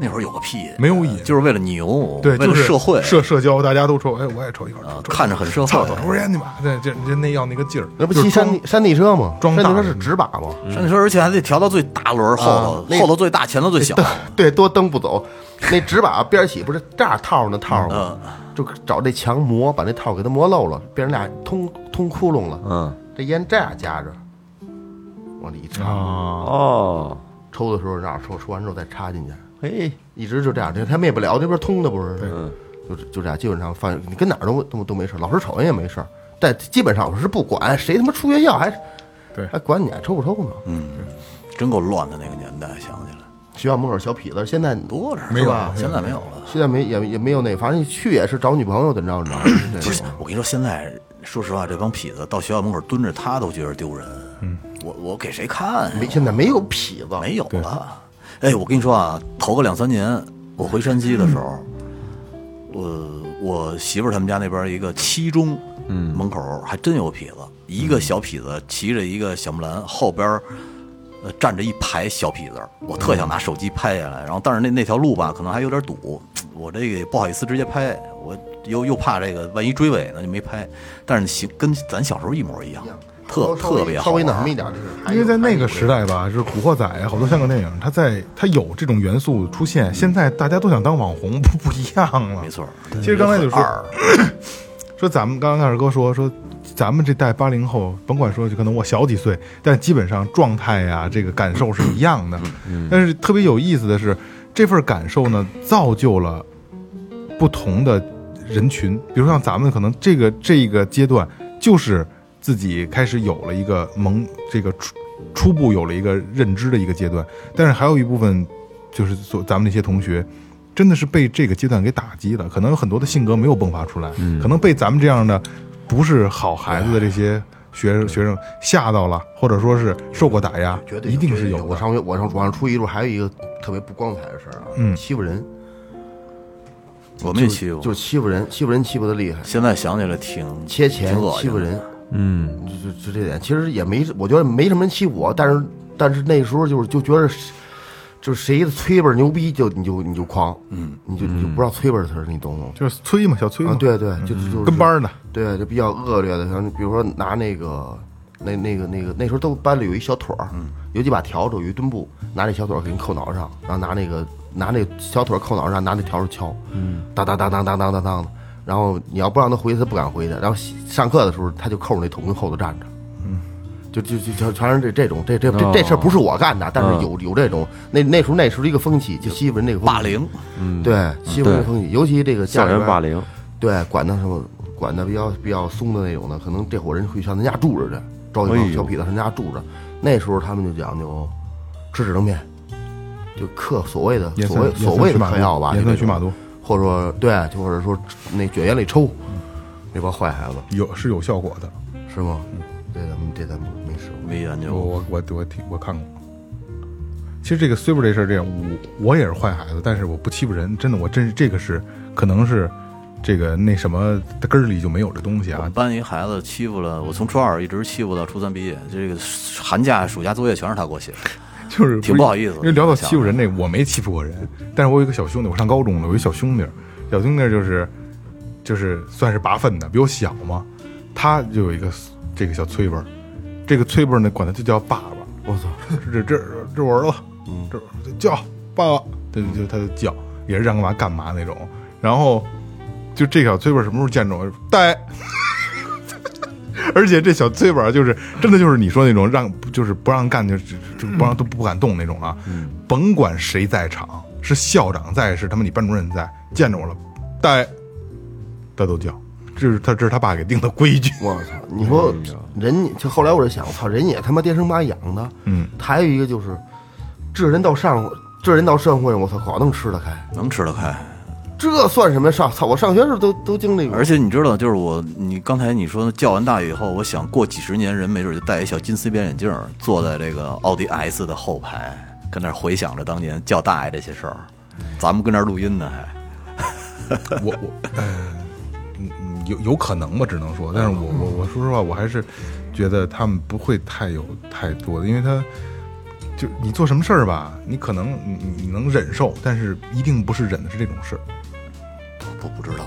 那会儿有个屁，没有瘾，就是为了牛，对，为了就是社会，社社交，大家都抽，哎，我也抽一块啊儿，抽看着很社会操，抽根烟去吧，这这这那要那个劲儿，那不就是骑山地山地车吗？装山地车是直把吗？山地车，而且还得调到最大轮儿后头后头最大，前头最小。对，多蹬不走。那纸把边儿起不是这样套上的套吗？嗯，就找这墙磨，把那套给它磨漏了，变成俩通通窟窿了。嗯，这烟这样夹着，往里一插，啊，哦，抽的时候这样抽，抽完之后再插进去，嘿，一直就这样，这他灭不了，这边通的不是？嗯，就就这样，基本上放你跟哪儿都都都没事，老师瞅人也没事，但基本上我是不管谁他妈出学校还对还管你爱抽不抽呢？嗯真够乱的那个年代，想起来学校门口小痞子，现在多着，没有是吧？现在没有了。现在没也也没有那，反正你去也是找女朋友怎么着怎么着。不是，我跟你说，现在说实话，这帮痞子到学校门口蹲着，他都觉得丢人。嗯，我我给谁看？没现在没有痞子，没有了。哎，我跟你说啊，头个两三年，我回山西的时候，我我媳妇儿他们家那边一个七中，嗯，门口还真有痞子，一个小痞子骑着一个小木兰，后边儿呃站着一排小痞子，我特想拿手机拍下来，然后但是那那条路吧，可能还有点堵，我这个也不好意思直接拍，我又又怕这个万一追尾呢就没拍，但是行跟咱小时候一模一样，特特别好稍微那玩什么一点就是，因为在那个时代吧，就是《古惑仔》啊，好多香港电影，它在它有这种元素出现。现在大家都想当网红，不不一样了。没错。其实刚才就说 说咱们刚刚开始哥说说，咱们这代八零后，甭管说就可能我小几岁，但基本上状态呀、这个感受是一样的。但是特别有意思的是，这份感受呢，造就了不同的人群。比如像咱们可能这个这个阶段，就是自己开始有了一个萌，这个初初步有了一个认知的一个阶段。但是还有一部分，就是所咱们那些同学。真的是被这个阶段给打击了，可能有很多的性格没有迸发出来，可能被咱们这样的不是好孩子的这些学生学生吓到了，或者说是受过打压，绝对一定是绝对有。的。我上学我上我上初一的时候还有一个特别不光彩的事儿啊，嗯。欺负人，我们也欺负，就欺负人，欺负人欺负的厉害，现在想起来挺切钱挺恶心欺负人，嗯，就就就这点，其实也没，我觉得没什么人欺负我，但是但是那时候就是就觉得是，就是谁的崔辈儿牛逼，就你就你就狂，嗯，你就你就不知道崔辈儿的词儿，你懂不懂？就是崔嘛，小崔嘛，啊，对对，就就是。跟班儿的，对，就比较恶劣的，像比如说拿那个那那个那个那时候都班里有一小腿儿，有几把笤帚，有一墩布，拿那小腿儿给你扣脑上，然后拿那个拿那小腿儿扣脑上，拿那笤帚敲，嗯，当当当当当当当当的，然后你要不让他回去，他不敢回去，然后上课的时候他就扣着那桶跟后头站着。就就就全全是这这种这这这这事儿不是我干的，但是有有这种那那时候那时候一个风气，就欺负人那个霸凌，对欺负人风气，尤其这个家校园霸凌，对，管的什么管的比较比较松的那种的，可能这伙人会上他家住着去，招一帮小痞子上他家住着。那时候他们就讲究吃止疼片，就嗑所谓的所谓所谓的盐酸嗑药吧，盐就这种酸曲马多或者说对，就或者说那卷烟里抽，那帮坏孩子。有是有效果的。是吗？这咱们这咱们没试过。没研究。我我我听我看过。其实这个 super 这事儿这样，我我也是坏孩子，但是我不欺负人，真的，我真是这个是可能是这个那什么根儿里就没有这东西啊我们。班一孩子欺负了我，从初二一直欺负到初三毕业，这个寒假、暑假作业全是他给我写的。就是挺不好意思因为聊到欺负人那个，我没欺负过人，但是我有一个小兄弟，我上高中了，我有一小兄弟，小兄弟就是就是算是拔粪的，比我小嘛，他就有一个这个小崔辈儿，这个崔辈儿呢，管他就叫爸爸，我操！这这这我儿子，这这叫爸爸，对就他就叫，也是让干嘛干嘛那种，然后就这小崔辈儿什么时候见着我？呆。而且这小崔本儿就是真的就是你说那种让就是不让干就就就不让都不敢动那种啊，甭管谁在场，是校长在，是他妈你班主任在，见着我了，呆，他都叫，这是他这是他爸给定的规矩。我操！你说人家就后来我就想，我操，人也他妈爹生妈养的。嗯，还有一个就是，这人到上这人到社会，我操，好能吃得开。能吃得开。这算什么上？操！我上学时候都都经历过。而且你知道，就是我，你刚才你说叫完大以后，我想过几十年，人没准就戴一小金丝边眼镜，坐在这个奥迪 S 的后排，跟那儿回想着当年叫大爷这些事儿。咱们跟那儿录音呢，还我我有有可能吧，只能说，但是我我我说实话，我还是觉得他们不会太有太多的，因为他就你做什么事儿吧，你可能你你你能忍受，但是一定不是忍的是这种事儿，不不知道。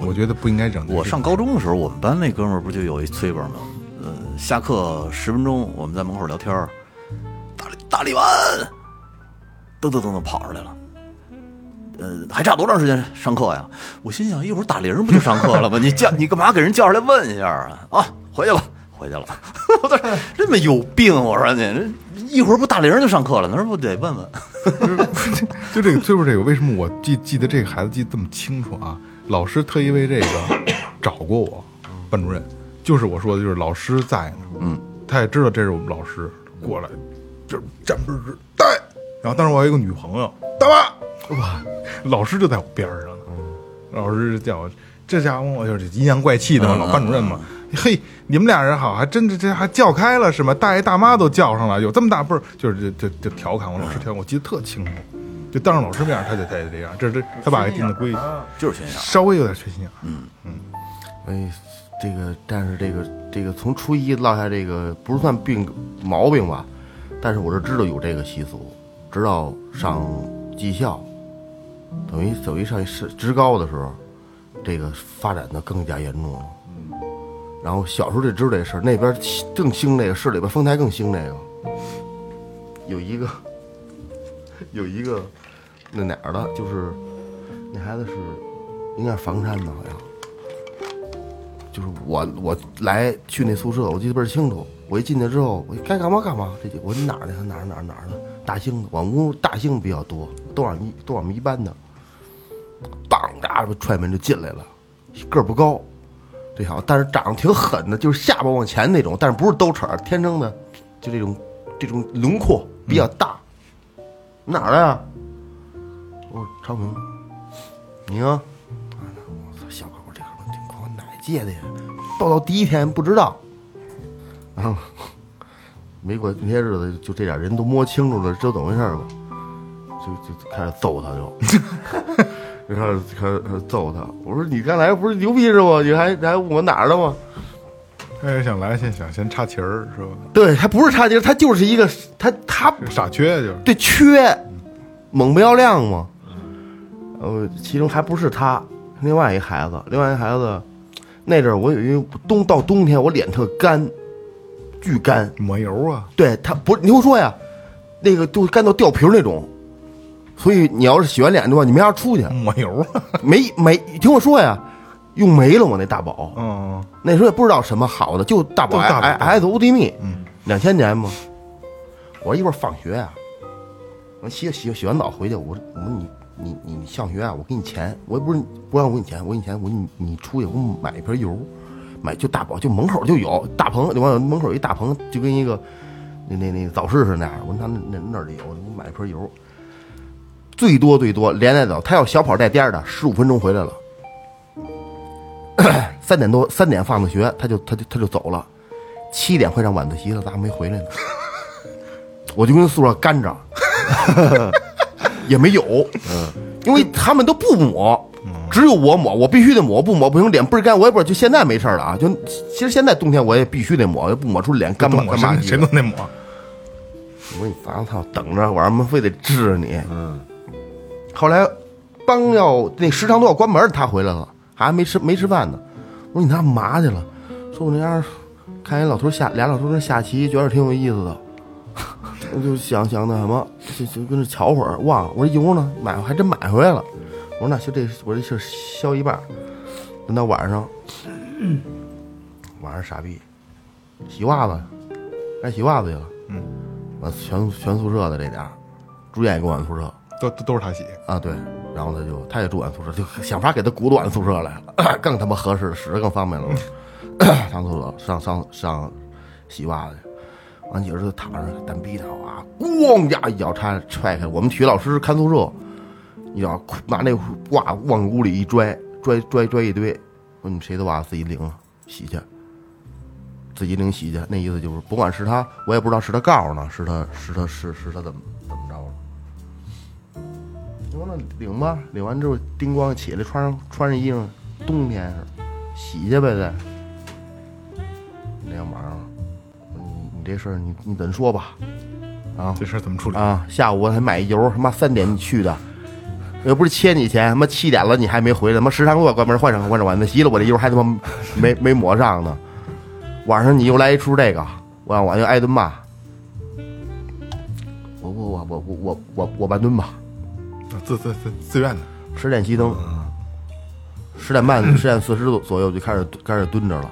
我觉得不应该忍。我上高中的时候，我们班那哥们儿不就有一崔本吗？呃，下课十分钟，我们在门口聊天儿，大力大力丸，噔噔噔噔跑出来了。呃，还差多长时间上课呀？我心想，一会儿打铃不就上课了吗？你叫你干嘛给人叫出来问一下啊？啊，回去吧，回去了。我说这么有病，我说你这一会儿不打铃就上课了，那不得问问？就这个就是这个，为什么我记记得这个孩子记得这么清楚啊？老师特意为这个找过我，班主任，就是我说的，就是老师在呢，嗯，他也知道这是我们老师过来，就站不直呆。然后当时我还有一个女朋友，大妈，哇，老师就在我边儿上呢，老师就叫我，这家伙我就是阴阳怪气的嘛，老班主任嘛。嘿，你们俩人好，还真这这还叫开了是吗？大爷大妈都叫上了，有这么大辈儿，就是就就就调侃我，老师调侃我，记得特清楚。就当着老师面，他就他就这样，这这他爸给定的规矩，就是学校。稍微有点缺心眼儿。哎，这个但是这个这个从初一落下这个不是算病毛病吧，但是我是知道有这个习俗，直到上技校，等于等于上是职高的时候，这个发展的更加严重了。然后小时候就知道这事儿，那边更兴这个，市里边丰台更兴这个。有一个，有一个，那哪儿的，就是那孩子是应该是房山的，好像。就是我我来去那宿舍，我记得倍儿清楚。我一进去之后，我该干嘛干嘛。这就我说你哪儿的？他哪儿哪儿哪儿的？大兴的，我们屋大兴比较多，都俺一都俺们一班的。当家伙踹门就进来了，个儿不高，这小子但是长得挺狠的，就是下巴往前那种，但是不是兜齿，天生的，就这种这种轮廓比较大。哪儿的呀？我说昌平，你呢？我操，小哥，我这哥们儿挺狂，哪届的呀？报道第一天不知道，然后没过那些日子，就这点人都摸清楚了，知道怎么回事吗？就就开始揍他就，就开始开始开始揍他。我说你刚才不是牛逼是吗？你还你还问我哪儿的吗？他也想来先想先插旗儿是吧？对他不是插旗儿，他就是一个他他傻缺就是。对缺，猛不要亮嘛。呃，其中还不是他，另外一孩子，另外一孩子，那阵儿我有一冬到冬天我脸特干，巨干。抹油啊，对他不是你听我说呀，那个都干到掉皮儿那种。所以你要是洗完脸的话，你没法出去，抹油啊，没没你听我说呀，用没了我那大宝，嗯，那时候也不知道什么好的，就大宝就大宝。S S O D 蜜嗯，两千年嘛。我说一会儿放学啊，我洗洗洗完澡回去，我说我说你你你你上学啊，我给你钱，我又不是不让我给你钱，我给你钱，我说你你出去给我买一瓶油，买就大宝就门口就有大棚，就往门口有一大棚，就跟一个那那那早市似的那样。我说他那那那里有，我买一瓶油，最多最多连带走，他要小跑带颠儿的，十五分钟回来了。三点多三点放的学，他就他就他就走了，七点快上晚自习了，咋还没回来呢？我就跟宿舍干着，也没有，嗯，因为他们都不抹，只有我抹，我必须得抹，不抹不行，脸倍儿干。我也不知道，就现在没事儿了啊，就其实现在冬天我也必须得抹，不抹出脸干嘛抹干嘛谁谁都得抹，我说你烦操，等着，晚上他妈非得治你。嗯。后来刚要那食堂都要关门，他回来了，还没吃没吃饭呢。我说你干嘛去了？说我那样看一老头下俩老头那下棋，觉得挺有意思的。我就想想那什么，就就跟着瞧会儿，忘了。我说油呢？买还真买回来了。我说那就这，我这事儿消一半儿。等到晚上，晚上傻逼，洗袜子，该洗袜子去了。嗯，完全全宿舍的这点儿，住院也跟我们宿舍都都都是他洗，啊，对，然后他就他也住俺宿舍，就想法给他鼓捣俺宿舍来了，更他妈合适，使得更方便了。上厕所上上上洗袜子去，完姐儿就躺着单逼他啊，咣家一脚踹踹开，我们体育老师看宿舍，一脚拿那袜往屋里一拽，拽拽拽一堆，说你们谁的袜子自己领了洗去。自己领洗去，那意思就是，不管是他，我也不知道是他告诉呢，是他是他是是他怎么怎么着了。我说那领吧，领完之后叮咣起来，穿上穿上衣裳，冬天是洗去呗再。那天晚上，你你这事儿你你怎说吧？啊这事儿怎么处理？啊！下午我还买油，他妈三点你去的，又不是欠你钱，他妈七点了你还没回来，他妈食堂给我关门换上换上晚自习了，我这一会儿还他妈没没抹上呢。晚上你又来一出这个，我我就挨顿骂。我我我我我我我我半蹲吧，自自自自愿的。十点熄灯，十点半十点四十左右就开始开始蹲着了。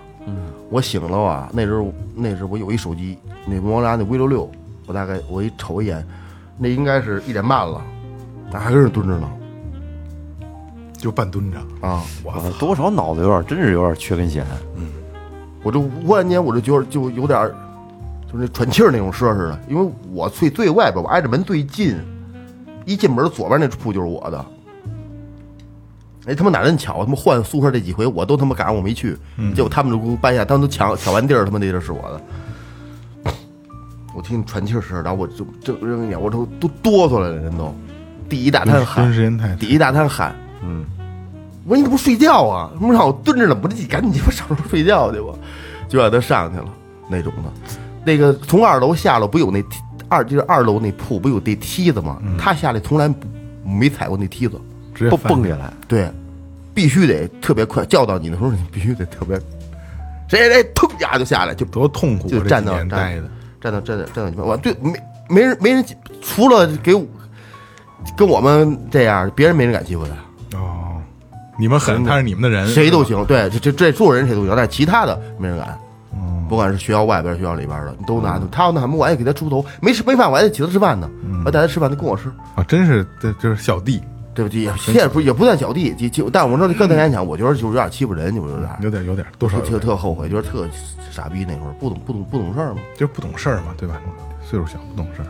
我醒了啊，那时候那时候我有一手机，那摩托拉那 V 六六，我大概我一瞅一眼，那应该是一点半了，还搁那蹲着呢。就半蹲着。啊！我我多少脑子有点，真是有点缺根弦。嗯我就忽然间我就觉得就有点，就是那喘气儿那种声似的，因为我最最外边，我挨着门最近，一进门左边那铺就是我的。哎，他妈哪人巧，他妈换宿舍这几回，我都他妈赶上我没去，结果他们就给我搬下，他们都抢抢完地儿，他妈那地儿是我的。我听喘气儿声，然后我就睁睁眼，我都都哆嗦来了，人都，第一大滩蹲汗，时间太第一大滩汗，嗯，我说你怎么不睡觉啊？他妈让我蹲着呢，我这你赶紧鸡巴 上床睡觉去吧，就让他上去了那种的。那个从二楼下楼不有那梯二就是二楼那铺不有那梯子吗？他下来从来没踩过那梯子，直接翻蹦下来，对，必须得特别快，叫到你的时候你必须得特别，谁谁谁腾一下就下来，就多痛苦啊！就站到站到站到站到你们，我对没没人没人除了给我跟我们这样，别人没人敢欺负他。哦，你们狠，他是你们的人，谁都行，对，这这这所有人谁都行，但是其他的没人敢。不管是学校外边、学校里边的，你都拿他要那什么，我还给他出头，没吃没饭，我还得请他吃饭呢。我带他吃饭，他跟我吃，啊，真是这就是小弟，对不起，也现在不也不算小弟，就就但我说跟他来讲，我觉得就是有点欺负人，就是有点，有点有点多少特特特后悔，觉得特傻逼那会儿不懂不懂不懂事儿嘛。就是不懂事儿嘛，对吧？岁数小不懂事儿。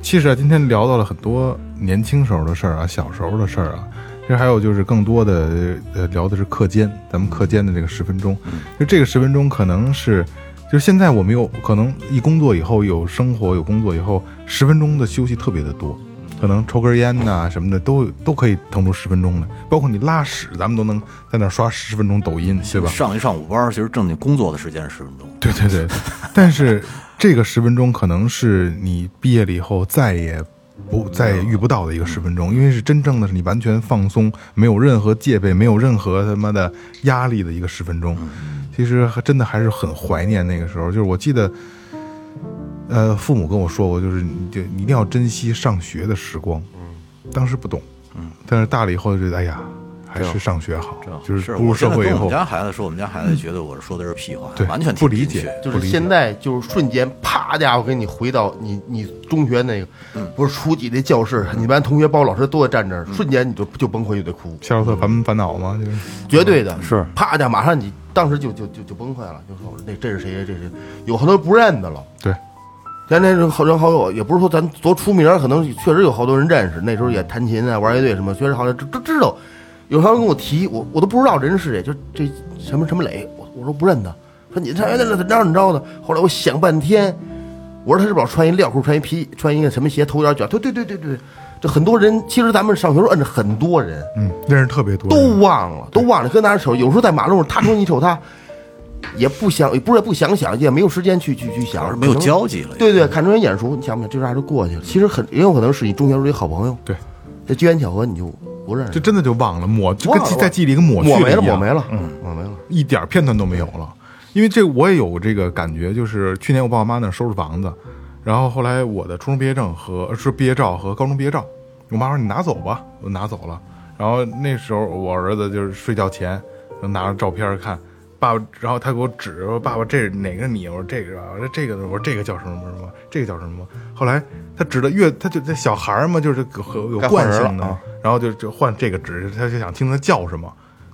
其实啊，今天聊到了很多年轻时候的事儿啊，小时候的事儿啊，其实还有就是更多的呃聊的是课间，咱们课间的这个十分钟，就这个十分钟可能是，就是现在我们有可能一工作以后有生活有工作以后，十分钟的休息特别的多，可能抽根烟呐、什么的都都可以腾出十分钟来，包括你拉屎，咱们都能在那儿刷十分钟抖音，对吧？上一上午班，其实正经工作的时间是十分钟。对对对，但是这个十分钟可能是你毕业了以后再也不再也遇不到的一个十分钟，因为是真正的是你完全放松，没有任何戒备，没有任何他妈的压力的一个十分钟。其实还真的还是很怀念那个时候，就是我记得，呃，父母跟我说过，就是你就你一定要珍惜上学的时光。当时不懂，嗯，但是大了以后就觉得，哎呀，还是上学好，就是步入我社会我们，家孩子说，我们家孩子觉得我说的是屁话，对完全不理解听进去就是现在就是瞬间，啪家伙给你回到你你中学那个，不是初几的教室，你班同学包括老师都在站这儿，瞬间你就就崩溃就得哭，夏洛特烦烦恼吗？就是绝对的是啪家马上你当时就就就就崩溃了，就说那这是谁这是有好多不认的了。对。咱那人好人好友，也不是说咱多出名，可能确实有好多人认识。那时候也弹琴啊，玩乐队什么，确实好像都都知道。有时候跟我提，我我都不知道人是谁，就这什么什么磊，我我说不认得。说你上学那怎么着怎么着的。后来我想半天，我说他是不是老穿一料裤，穿一皮，穿一个什么鞋，头有点卷？对对对对对，这很多人，其实咱们上学时候摁着很多人，嗯，认识特别多，都忘了，都忘了，搁那儿瞅。有时候在马路上，他瞅你瞅他，也不想，不是不想想，也没有时间去去去想，没有交集了。对对，看着人眼熟，你想不想？这啥就过去了。其实很也有可能是你中学时候一好朋友，对，这机缘巧合你就不认识，就真的就忘了抹，就跟在记忆里跟抹去抹没了，一样抹没了，嗯，抹没了。一点片段都没有了。因为这我也有这个感觉，就是去年我爸我妈那儿收拾房子，然后后来我的初中毕业证和是毕业照和高中毕业照，我妈说你拿走吧，我拿走了。然后那时候我儿子就是睡觉前拿着照片看，爸爸，然后他给我指说爸爸这是哪个你？我说这个。啊，我说这个我说这个叫什么？什么，这个叫什么？后来他指的越他就这小孩儿嘛，就是有有惯性的，啊。然后就就换这个指，他就想听他叫什么，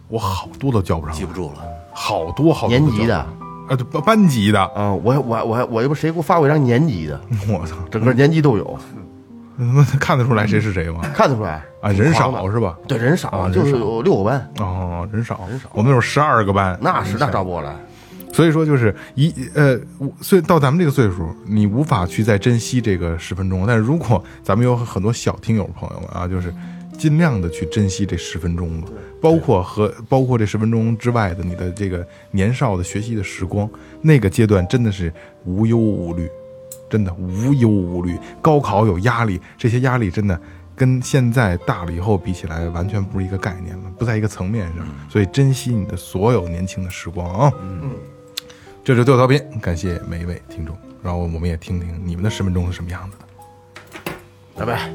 我好多都叫不上，记不住了，好多好多年级的？啊，对班班级的，啊，我我我我又不谁给我发过一张年级的，我操，整个年级都有，他 妈看得出来谁是谁吗？看得出来。啊，人少是吧？对，人少，就是啊人少。有六个班，哦，人少，人少，我们有十二个班，那是那招不过来。所以说就是一呃，我所以到咱们这个岁数，你无法去再珍惜这个十分钟。但是如果咱们有很多小听友朋友们啊，就是尽量的去珍惜这十分钟吧，包括和包括这十分钟之外的你的这个年少的学习的时光，那个阶段真的是无忧无虑，真的无忧无虑，高考有压力。这些压力真的跟现在大了以后比起来，完全不是一个概念了，不在一个层面上。所以珍惜你的所有年轻的时光啊。嗯，这是最后道边，感谢每一位听众，然后我们也听听你们的十分钟是什么样子的。拜拜。